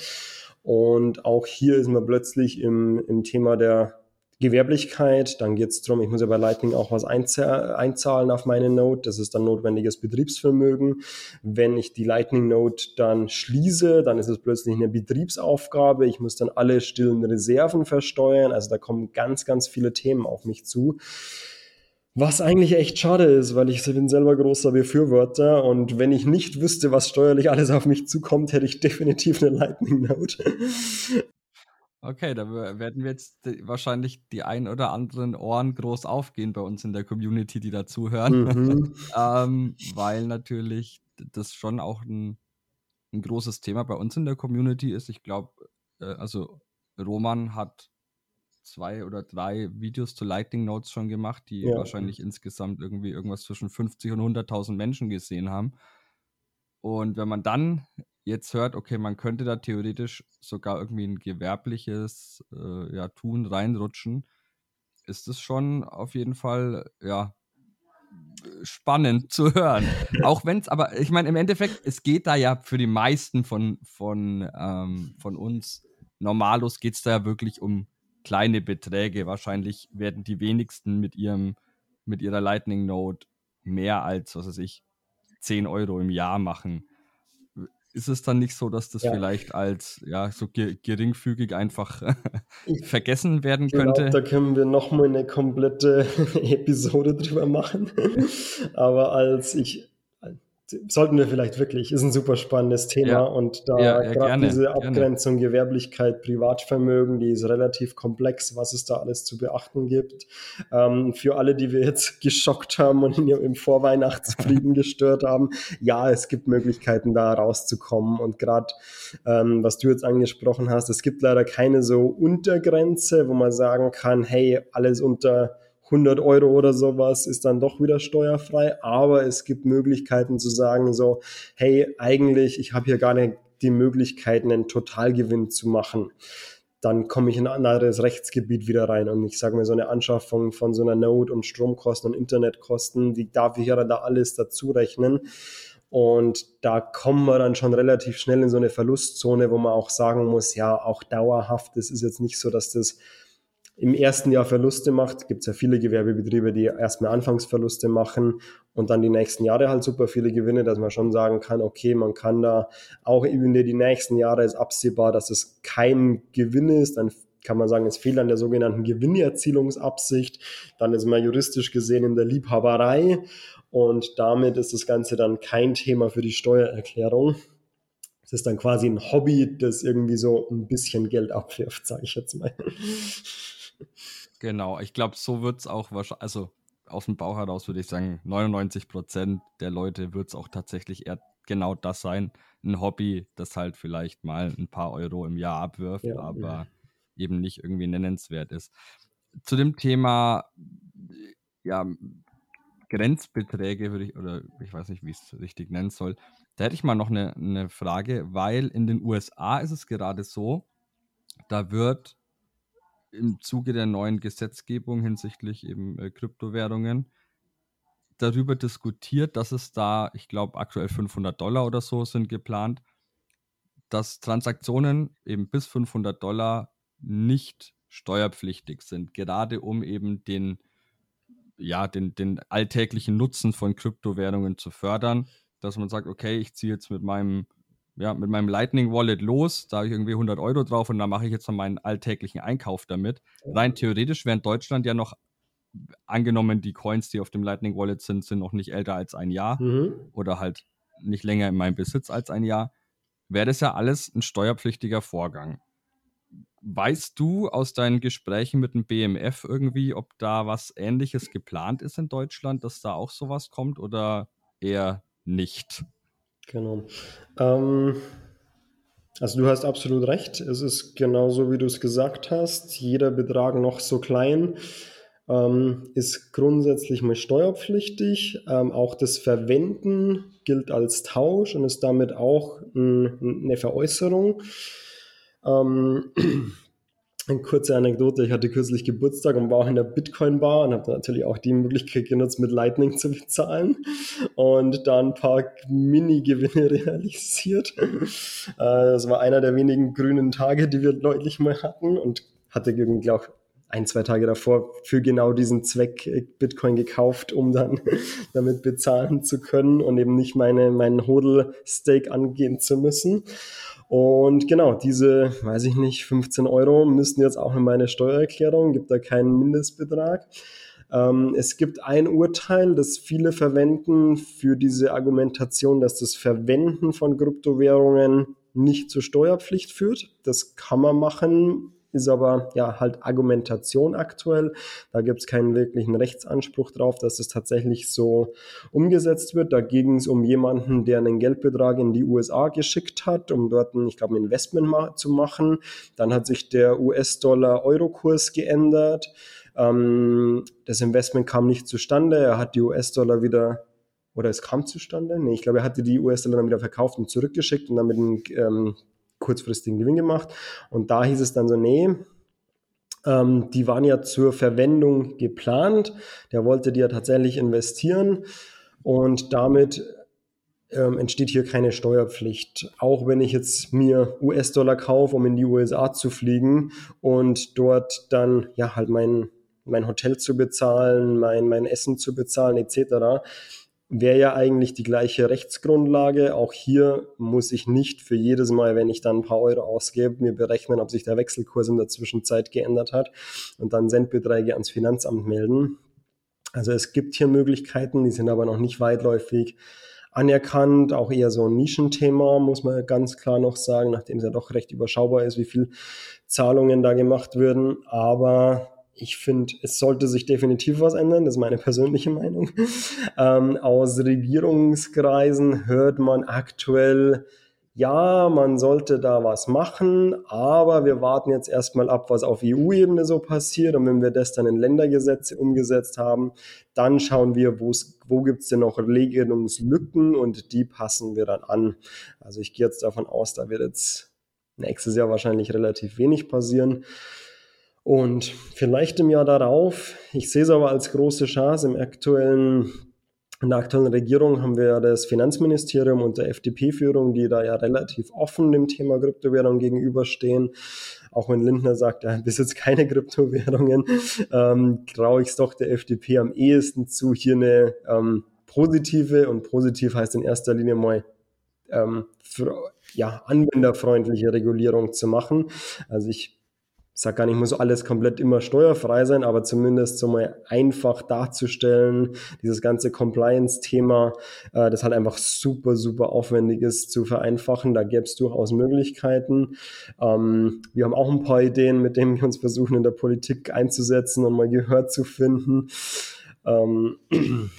Und auch hier ist man plötzlich im, im Thema der Gewerblichkeit. Dann geht es darum, ich muss ja bei Lightning auch was einzahlen auf meine Node. Das ist dann notwendiges Betriebsvermögen. Wenn ich die Lightning Node dann schließe, dann ist es plötzlich eine Betriebsaufgabe. Ich muss dann alle stillen Reserven versteuern. Also da kommen ganz, ganz viele Themen auf mich zu. Was eigentlich echt schade ist, weil ich bin selber großer Befürworter und wenn ich nicht wüsste, was steuerlich alles auf mich zukommt, hätte ich definitiv eine Lightning Note. Okay, da werden wir jetzt wahrscheinlich die ein oder anderen Ohren groß aufgehen bei uns in der Community, die dazuhören. Mhm. ähm, weil natürlich das schon auch ein, ein großes Thema bei uns in der Community ist. Ich glaube, äh, also Roman hat zwei oder drei Videos zu Lightning Notes schon gemacht, die ja. wahrscheinlich insgesamt irgendwie irgendwas zwischen 50 und 100.000 Menschen gesehen haben. Und wenn man dann jetzt hört, okay, man könnte da theoretisch sogar irgendwie ein gewerbliches äh, ja, Tun reinrutschen, ist es schon auf jeden Fall, ja, spannend zu hören. Auch wenn es, aber ich meine, im Endeffekt, es geht da ja für die meisten von, von, ähm, von uns Normalos geht es da ja wirklich um kleine Beträge. Wahrscheinlich werden die wenigsten mit ihrem, mit ihrer Lightning Note mehr als, was weiß ich, 10 Euro im Jahr machen. ist es dann nicht so, dass das ja. vielleicht als ja so geringfügig einfach vergessen werden genau, könnte? Da können wir nochmal eine komplette Episode drüber machen. Aber als ich sollten wir vielleicht wirklich, ist ein super spannendes Thema ja. und da ja, ja, gerade diese Abgrenzung gerne. Gewerblichkeit, Privatvermögen, die ist relativ komplex, was es da alles zu beachten gibt. Ähm, für alle, die wir jetzt geschockt haben und im Vorweihnachtsfrieden gestört haben, ja, es gibt Möglichkeiten da rauszukommen und gerade ähm, was du jetzt angesprochen hast, es gibt leider keine so Untergrenze, wo man sagen kann, hey, alles unter 100 Euro oder sowas ist dann doch wieder steuerfrei. Aber es gibt Möglichkeiten zu sagen, so, hey, eigentlich, ich habe hier gar nicht die Möglichkeit, einen Totalgewinn zu machen. Dann komme ich in ein anderes Rechtsgebiet wieder rein. Und ich sage mir, so eine Anschaffung von so einer Node und Stromkosten und Internetkosten, die darf ich ja da alles dazu rechnen. Und da kommen wir dann schon relativ schnell in so eine Verlustzone, wo man auch sagen muss, ja, auch dauerhaft, das ist jetzt nicht so, dass das im ersten Jahr Verluste macht, gibt es ja viele Gewerbebetriebe, die erstmal Anfangsverluste machen und dann die nächsten Jahre halt super viele Gewinne, dass man schon sagen kann, okay, man kann da auch eben die nächsten Jahre ist absehbar, dass es kein Gewinn ist, dann kann man sagen, es fehlt an der sogenannten Gewinnerzielungsabsicht, dann ist man juristisch gesehen in der Liebhaberei und damit ist das Ganze dann kein Thema für die Steuererklärung. Es ist dann quasi ein Hobby, das irgendwie so ein bisschen Geld abwirft, sage ich jetzt mal. Genau, ich glaube, so wird es auch wahrscheinlich, also aus dem Bauch heraus würde ich sagen, 99 Prozent der Leute wird es auch tatsächlich eher genau das sein. Ein Hobby, das halt vielleicht mal ein paar Euro im Jahr abwirft, ja, aber ja. eben nicht irgendwie nennenswert ist. Zu dem Thema, ja, Grenzbeträge würde ich, oder ich weiß nicht, wie ich es richtig nennen soll. Da hätte ich mal noch eine, eine Frage, weil in den USA ist es gerade so, da wird im Zuge der neuen Gesetzgebung hinsichtlich eben äh, Kryptowährungen darüber diskutiert, dass es da, ich glaube, aktuell 500 Dollar oder so sind geplant, dass Transaktionen eben bis 500 Dollar nicht steuerpflichtig sind, gerade um eben den, ja, den, den alltäglichen Nutzen von Kryptowährungen zu fördern, dass man sagt, okay, ich ziehe jetzt mit meinem ja, mit meinem Lightning Wallet los, da habe ich irgendwie 100 Euro drauf und dann mache ich jetzt noch meinen alltäglichen Einkauf damit. Rein theoretisch wäre in Deutschland ja noch angenommen, die Coins, die auf dem Lightning Wallet sind, sind noch nicht älter als ein Jahr mhm. oder halt nicht länger in meinem Besitz als ein Jahr, wäre das ja alles ein steuerpflichtiger Vorgang. Weißt du aus deinen Gesprächen mit dem BMF irgendwie, ob da was Ähnliches geplant ist in Deutschland, dass da auch sowas kommt oder eher nicht? Genau. Ähm, also du hast absolut recht. Es ist genauso, wie du es gesagt hast. Jeder Betrag noch so klein ähm, ist grundsätzlich mal steuerpflichtig. Ähm, auch das Verwenden gilt als Tausch und ist damit auch ein, eine Veräußerung. Ähm, eine kurze Anekdote, ich hatte kürzlich Geburtstag und war auch in der Bitcoin-Bar und habe natürlich auch die Möglichkeit genutzt, mit Lightning zu bezahlen und da ein paar Mini-Gewinne realisiert. Äh, das war einer der wenigen grünen Tage, die wir deutlich mal hatten und hatte irgendwie auch ein, zwei Tage davor für genau diesen Zweck Bitcoin gekauft, um dann damit bezahlen zu können und eben nicht meine, meinen Hodel-Stake angehen zu müssen. Und genau, diese, weiß ich nicht, 15 Euro müssten jetzt auch in meine Steuererklärung, gibt da keinen Mindestbetrag. Ähm, es gibt ein Urteil, das viele verwenden für diese Argumentation, dass das Verwenden von Kryptowährungen nicht zur Steuerpflicht führt. Das kann man machen, ist aber ja halt Argumentation aktuell. Da gibt es keinen wirklichen Rechtsanspruch drauf, dass es tatsächlich so umgesetzt wird. Da ging es um jemanden, der einen Geldbetrag in die USA geschickt hat, um dort, ein, ich glaube, ein Investment ma zu machen. Dann hat sich der US-Dollar-Euro-Kurs geändert. Ähm, das Investment kam nicht zustande. Er hat die US-Dollar wieder oder es kam zustande. Nee, ich glaube, er hatte die US-Dollar dann wieder verkauft und zurückgeschickt und dann mit einem ähm, kurzfristigen Gewinn gemacht. Und da hieß es dann so, nee, ähm, die waren ja zur Verwendung geplant. Der wollte die ja tatsächlich investieren und damit ähm, entsteht hier keine Steuerpflicht. Auch wenn ich jetzt mir US-Dollar kaufe, um in die USA zu fliegen und dort dann ja halt mein, mein Hotel zu bezahlen, mein, mein Essen zu bezahlen etc., wäre ja eigentlich die gleiche Rechtsgrundlage. Auch hier muss ich nicht für jedes Mal, wenn ich dann ein paar Euro ausgebe, mir berechnen, ob sich der Wechselkurs in der Zwischenzeit geändert hat und dann Centbeträge ans Finanzamt melden. Also es gibt hier Möglichkeiten, die sind aber noch nicht weitläufig anerkannt, auch eher so ein Nischenthema, muss man ganz klar noch sagen, nachdem es ja doch recht überschaubar ist, wie viel Zahlungen da gemacht würden. Aber ich finde, es sollte sich definitiv was ändern, das ist meine persönliche Meinung. Ähm, aus Regierungskreisen hört man aktuell, ja, man sollte da was machen, aber wir warten jetzt erstmal ab, was auf EU-Ebene so passiert. Und wenn wir das dann in Ländergesetze umgesetzt haben, dann schauen wir, wo gibt es denn noch Regelungslücken und die passen wir dann an. Also ich gehe jetzt davon aus, da wird jetzt nächstes Jahr wahrscheinlich relativ wenig passieren. Und vielleicht im Jahr darauf, ich sehe es aber als große Chance, im aktuellen, in der aktuellen Regierung haben wir ja das Finanzministerium und der FDP-Führung, die da ja relativ offen dem Thema Kryptowährung gegenüberstehen. Auch wenn Lindner sagt, er besitzt keine Kryptowährungen, ähm, traue ich es doch der FDP am ehesten zu, hier eine ähm, positive, und positiv heißt in erster Linie mal ähm, für, ja, anwenderfreundliche Regulierung zu machen. Also ich sage gar nicht, muss alles komplett immer steuerfrei sein, aber zumindest so mal einfach darzustellen, dieses ganze Compliance-Thema, äh, das halt einfach super, super aufwendig ist zu vereinfachen. Da gäbe es durchaus Möglichkeiten. Ähm, wir haben auch ein paar Ideen, mit denen wir uns versuchen, in der Politik einzusetzen und mal Gehör zu finden. Ähm,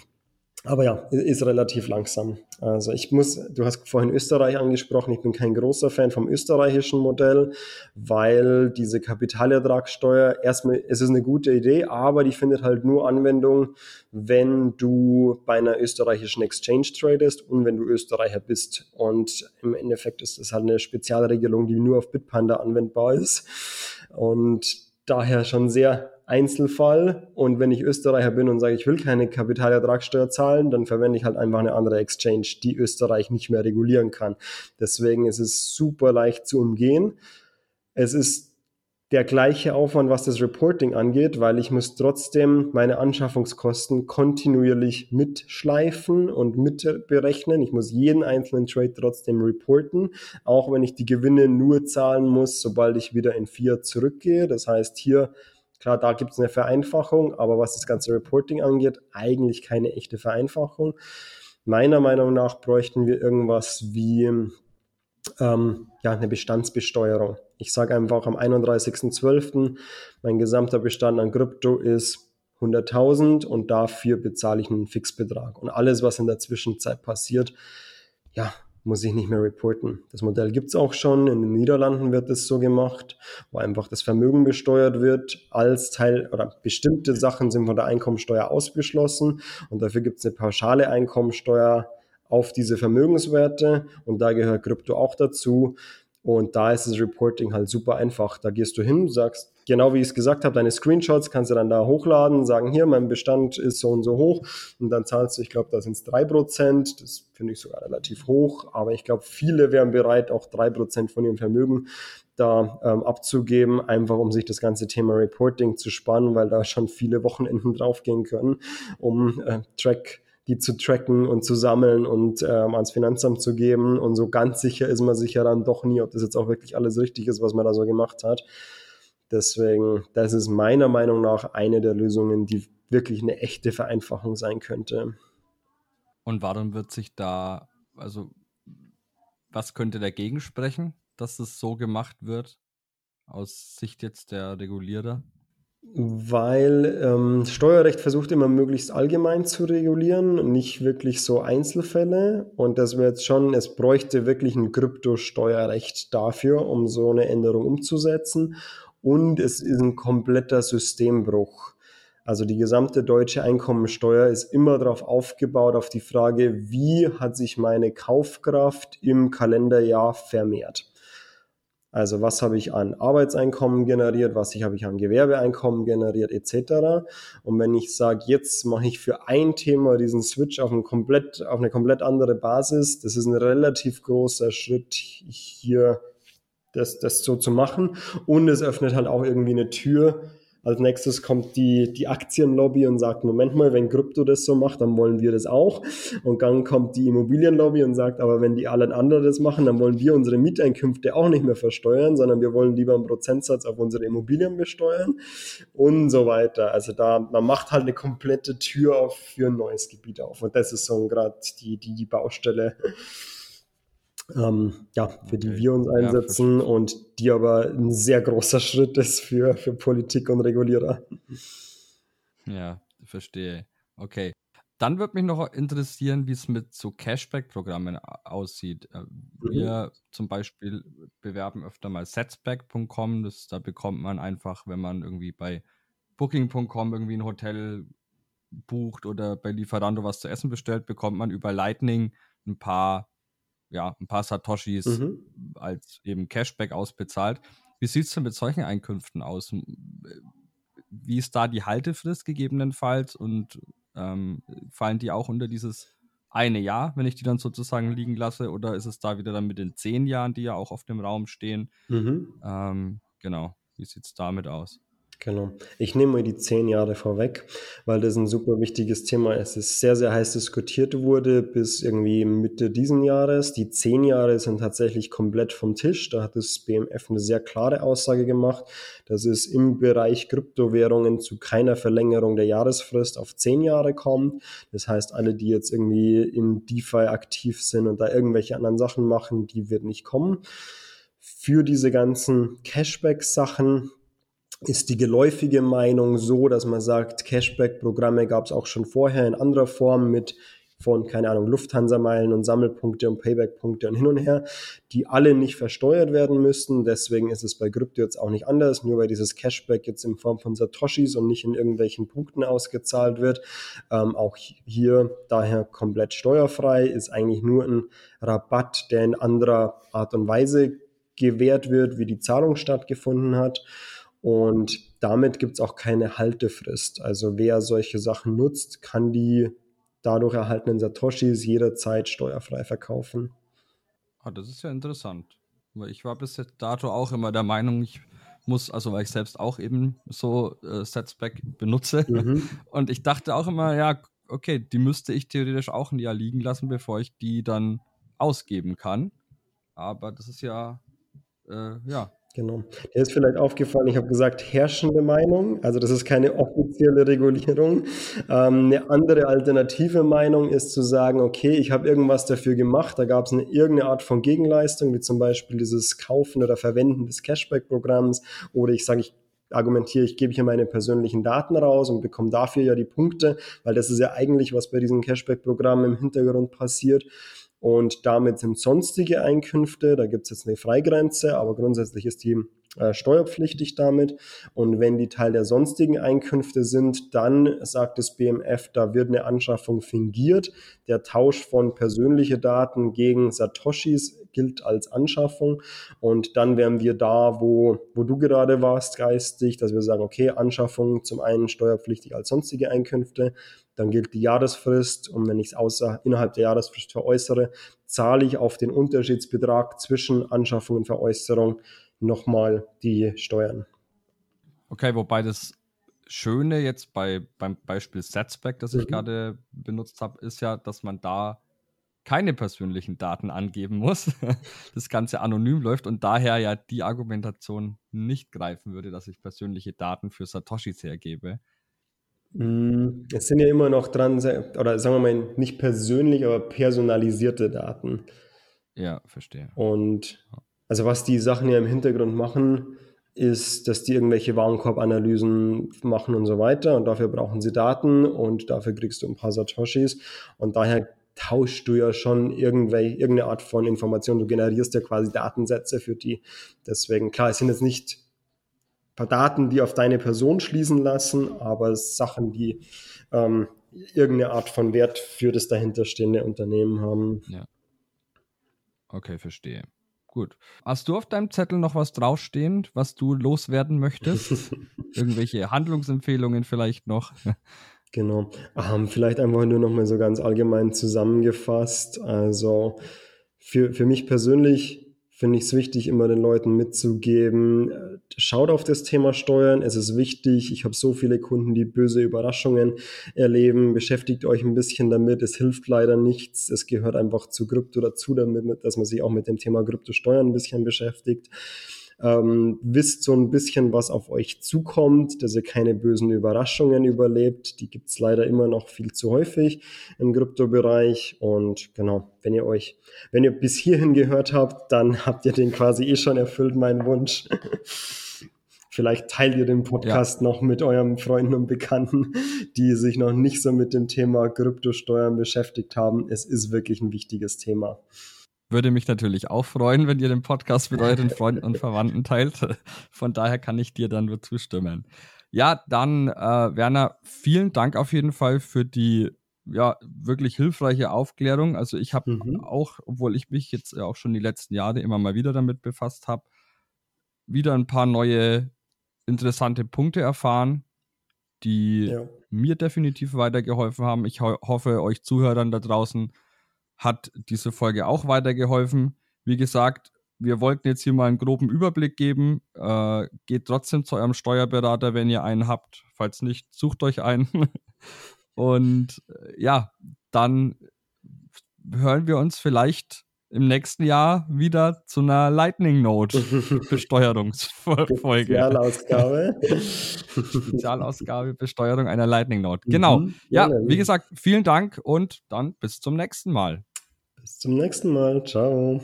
aber ja, ist relativ langsam. Also ich muss, du hast vorhin Österreich angesprochen, ich bin kein großer Fan vom österreichischen Modell, weil diese Kapitalertragssteuer, erstmal, es ist eine gute Idee, aber die findet halt nur Anwendung, wenn du bei einer österreichischen Exchange tradest und wenn du Österreicher bist. Und im Endeffekt ist das halt eine Spezialregelung, die nur auf Bitpanda anwendbar ist. Und daher schon sehr Einzelfall. Und wenn ich Österreicher bin und sage, ich will keine Kapitalertragssteuer zahlen, dann verwende ich halt einfach eine andere Exchange, die Österreich nicht mehr regulieren kann. Deswegen ist es super leicht zu umgehen. Es ist der gleiche Aufwand, was das Reporting angeht, weil ich muss trotzdem meine Anschaffungskosten kontinuierlich mitschleifen und mitberechnen. Ich muss jeden einzelnen Trade trotzdem reporten, auch wenn ich die Gewinne nur zahlen muss, sobald ich wieder in Fiat zurückgehe. Das heißt, hier Klar, da gibt es eine Vereinfachung, aber was das ganze Reporting angeht, eigentlich keine echte Vereinfachung. Meiner Meinung nach bräuchten wir irgendwas wie ähm, ja, eine Bestandsbesteuerung. Ich sage einfach am 31.12. mein gesamter Bestand an Krypto ist 100.000 und dafür bezahle ich einen Fixbetrag. Und alles, was in der Zwischenzeit passiert, ja, muss ich nicht mehr reporten. Das Modell gibt es auch schon. In den Niederlanden wird es so gemacht, wo einfach das Vermögen besteuert wird als Teil oder bestimmte Sachen sind von der Einkommensteuer ausgeschlossen und dafür gibt es eine pauschale Einkommensteuer auf diese Vermögenswerte und da gehört Krypto auch dazu. Und da ist das Reporting halt super einfach. Da gehst du hin, sagst, genau wie ich es gesagt habe, deine Screenshots kannst du dann da hochladen, sagen, hier, mein Bestand ist so und so hoch und dann zahlst du, ich glaube, da sind es drei Prozent. Das finde ich sogar relativ hoch, aber ich glaube, viele wären bereit, auch drei Prozent von ihrem Vermögen da ähm, abzugeben, einfach um sich das ganze Thema Reporting zu sparen, weil da schon viele Wochenenden draufgehen können, um äh, Track die zu tracken und zu sammeln und ähm, ans Finanzamt zu geben. Und so ganz sicher ist man sich ja dann doch nie, ob das jetzt auch wirklich alles richtig ist, was man da so gemacht hat. Deswegen, das ist meiner Meinung nach eine der Lösungen, die wirklich eine echte Vereinfachung sein könnte. Und warum wird sich da, also was könnte dagegen sprechen, dass es so gemacht wird, aus Sicht jetzt der Regulierer? Weil ähm, Steuerrecht versucht immer möglichst allgemein zu regulieren, nicht wirklich so Einzelfälle. Und das wäre jetzt schon, es bräuchte wirklich ein Kryptosteuerrecht dafür, um so eine Änderung umzusetzen. Und es ist ein kompletter Systembruch. Also die gesamte deutsche Einkommensteuer ist immer darauf aufgebaut, auf die Frage, wie hat sich meine Kaufkraft im Kalenderjahr vermehrt. Also was habe ich an Arbeitseinkommen generiert, was habe ich an Gewerbeeinkommen generiert etc. Und wenn ich sage, jetzt mache ich für ein Thema diesen Switch auf, ein komplett, auf eine komplett andere Basis, das ist ein relativ großer Schritt hier, das, das so zu machen. Und es öffnet halt auch irgendwie eine Tür, Als nächstes kommt die, die Aktienlobby und sagt, Moment mal, wenn Krypto das so macht, dann wollen wir das auch. Und dann kommt die Immobilienlobby und sagt, aber wenn die alle anderen das machen, dann wollen wir unsere Mieteinkünfte auch nicht mehr versteuern, sondern wir wollen lieber einen Prozentsatz auf unsere Immobilien besteuern und so weiter. Also da, man macht halt eine komplette Tür auf für ein neues Gebiet auf. Und das ist so gerade die, die, die Baustelle ähm, ja, für die wir uns einsetzen ja, und die aber ein sehr großer Schritt ist für, für Politik und Regulierer. Ja, verstehe. Okay. Dann würde mich noch interessieren, wie es mit so Cashback-Programmen aussieht. Äh, mhm. Wir zum Beispiel bewerben öfter mal Setsback.com. Da bekommt man einfach, wenn man irgendwie bei Booking.com irgendwie ein Hotel bucht oder bei Lieferando was zu essen bestellt, bekommt man über Lightning ein paar ja, ein paar Satoshis mhm. als eben Cashback ausbezahlt. Wie sieht es denn mit solchen Einkünften aus? Wie ist da die Haltefrist gegebenenfalls und ähm, fallen die auch unter dieses eine Jahr, wenn ich die dann sozusagen liegen lasse, oder ist es da wieder dann mit den zehn Jahren, die ja auch auf dem Raum stehen? Mhm. Ähm, genau, wie sieht es damit aus? Genau. Ich nehme mal die zehn Jahre vorweg, weil das ein super wichtiges Thema ist. Es sehr, sehr heiß diskutiert wurde bis irgendwie Mitte diesen Jahres. Die zehn Jahre sind tatsächlich komplett vom Tisch. Da hat das BMF eine sehr klare Aussage gemacht, dass es im Bereich Kryptowährungen zu keiner Verlängerung der Jahresfrist auf zehn Jahre kommt. Das heißt, alle, die jetzt irgendwie in DeFi aktiv sind und da irgendwelche anderen Sachen machen, die wird nicht kommen. Für diese ganzen Cashback-Sachen ist die geläufige Meinung so, dass man sagt, Cashback-Programme gab es auch schon vorher in anderer Form mit von, keine Ahnung, Lufthansa-Meilen und Sammelpunkte und Payback-Punkte und hin und her, die alle nicht versteuert werden müssten. Deswegen ist es bei Krypto jetzt auch nicht anders, nur weil dieses Cashback jetzt in Form von Satoshis und nicht in irgendwelchen Punkten ausgezahlt wird. Ähm, auch hier daher komplett steuerfrei, ist eigentlich nur ein Rabatt, der in anderer Art und Weise gewährt wird, wie die Zahlung stattgefunden hat. Und damit gibt es auch keine Haltefrist. Also wer solche Sachen nutzt, kann die dadurch erhaltenen Satoshis jederzeit steuerfrei verkaufen. Ah, das ist ja interessant. Weil ich war bis dato auch immer der Meinung, ich muss, also weil ich selbst auch eben so äh, Setback benutze. Mhm. Und ich dachte auch immer, ja, okay, die müsste ich theoretisch auch ein Jahr liegen lassen, bevor ich die dann ausgeben kann. Aber das ist ja, äh, ja, Genau. Der ist vielleicht aufgefallen, ich habe gesagt, herrschende Meinung, also das ist keine offizielle Regulierung. Ähm, eine andere alternative Meinung ist zu sagen, okay, ich habe irgendwas dafür gemacht, da gab es eine irgendeine Art von Gegenleistung, wie zum Beispiel dieses Kaufen oder Verwenden des Cashback-Programms oder ich sage, ich argumentiere, ich gebe hier meine persönlichen Daten raus und bekomme dafür ja die Punkte, weil das ist ja eigentlich, was bei diesem Cashback-Programm im Hintergrund passiert. Und damit sind sonstige Einkünfte, da gibt es jetzt eine Freigrenze, aber grundsätzlich ist die äh, steuerpflichtig damit. Und wenn die Teil der sonstigen Einkünfte sind, dann sagt das BMF, da wird eine Anschaffung fingiert. Der Tausch von persönliche Daten gegen Satoshis gilt als Anschaffung. Und dann wären wir da, wo, wo du gerade warst, geistig, dass wir sagen, okay, Anschaffung zum einen steuerpflichtig als sonstige Einkünfte, dann gilt die Jahresfrist und wenn ich es außer innerhalb der Jahresfrist veräußere, zahle ich auf den Unterschiedsbetrag zwischen Anschaffung und Veräußerung nochmal die Steuern. Okay, wobei das Schöne jetzt bei, beim Beispiel Setback, das ich mhm. gerade benutzt habe, ist ja, dass man da keine persönlichen Daten angeben muss, das Ganze anonym läuft und daher ja die Argumentation nicht greifen würde, dass ich persönliche Daten für Satoshis hergebe. Mm, es sind ja immer noch dran, oder sagen wir mal nicht persönlich, aber personalisierte Daten. Ja, verstehe. Und also was die Sachen ja im Hintergrund machen, ist, dass die irgendwelche Warenkorbanalysen machen und so weiter und dafür brauchen sie Daten und dafür kriegst du ein paar Satoshis und daher tauschst du ja schon irgendwelche, irgendeine Art von Information, du generierst ja quasi Datensätze für die. Deswegen, klar, es sind jetzt nicht paar Daten, die auf deine Person schließen lassen, aber Sachen, die ähm, irgendeine Art von Wert für das dahinterstehende Unternehmen haben. Ja. Okay, verstehe. Gut. Hast du auf deinem Zettel noch was draufstehen, was du loswerden möchtest? Irgendwelche Handlungsempfehlungen vielleicht noch? genau. Ähm, vielleicht einfach nur noch mal so ganz allgemein zusammengefasst. Also für, für mich persönlich finde ich es wichtig, immer den Leuten mitzugeben, äh, schaut auf das Thema Steuern, es ist wichtig. Ich habe so viele Kunden, die böse Überraschungen erleben. Beschäftigt euch ein bisschen damit. Es hilft leider nichts. Es gehört einfach zu Krypto dazu, damit, dass man sich auch mit dem Thema Kryptosteuern ein bisschen beschäftigt ähm, wisst so ein bisschen, was auf euch zukommt, dass ihr keine bösen Überraschungen überlebt. Die gibt's leider immer noch viel zu häufig im Kryptobereich. Und genau, wenn ihr euch, wenn ihr bis hierhin gehört habt, dann habt ihr den quasi eh schon erfüllt, meinen Wunsch. Vielleicht teilt ihr den Podcast ja. noch mit euren Freunden und Bekannten, die sich noch nicht so mit dem Thema Kryptosteuern beschäftigt haben. Es ist wirklich ein wichtiges Thema. Würde mich natürlich auch freuen, wenn ihr den Podcast mit euren Freunden und Verwandten teilt. Von daher kann ich dir dann nur zustimmen. Ja, dann, äh, Werner, vielen Dank auf jeden Fall für die ja, wirklich hilfreiche Aufklärung. Also ich habe mhm. auch, obwohl ich mich jetzt auch schon die letzten Jahre immer mal wieder damit befasst habe, wieder ein paar neue interessante Punkte erfahren, die ja. mir definitiv weitergeholfen haben. Ich ho hoffe, euch Zuhörern da draußen hat diese Folge auch weitergeholfen. Wie gesagt, wir wollten jetzt hier mal einen groben Überblick geben. Äh, geht trotzdem zu eurem Steuerberater, wenn ihr einen habt. Falls nicht, sucht euch einen. Und äh, ja, dann hören wir uns vielleicht im nächsten Jahr wieder zu einer Lightning Note Besteuerungsfolge. Spezialausgabe. Spezialausgabe Besteuerung einer Lightning Note. Genau. Mhm, ja, wie gesagt, vielen Dank und dann bis zum nächsten Mal. Bis zum nächsten Mal. Ciao.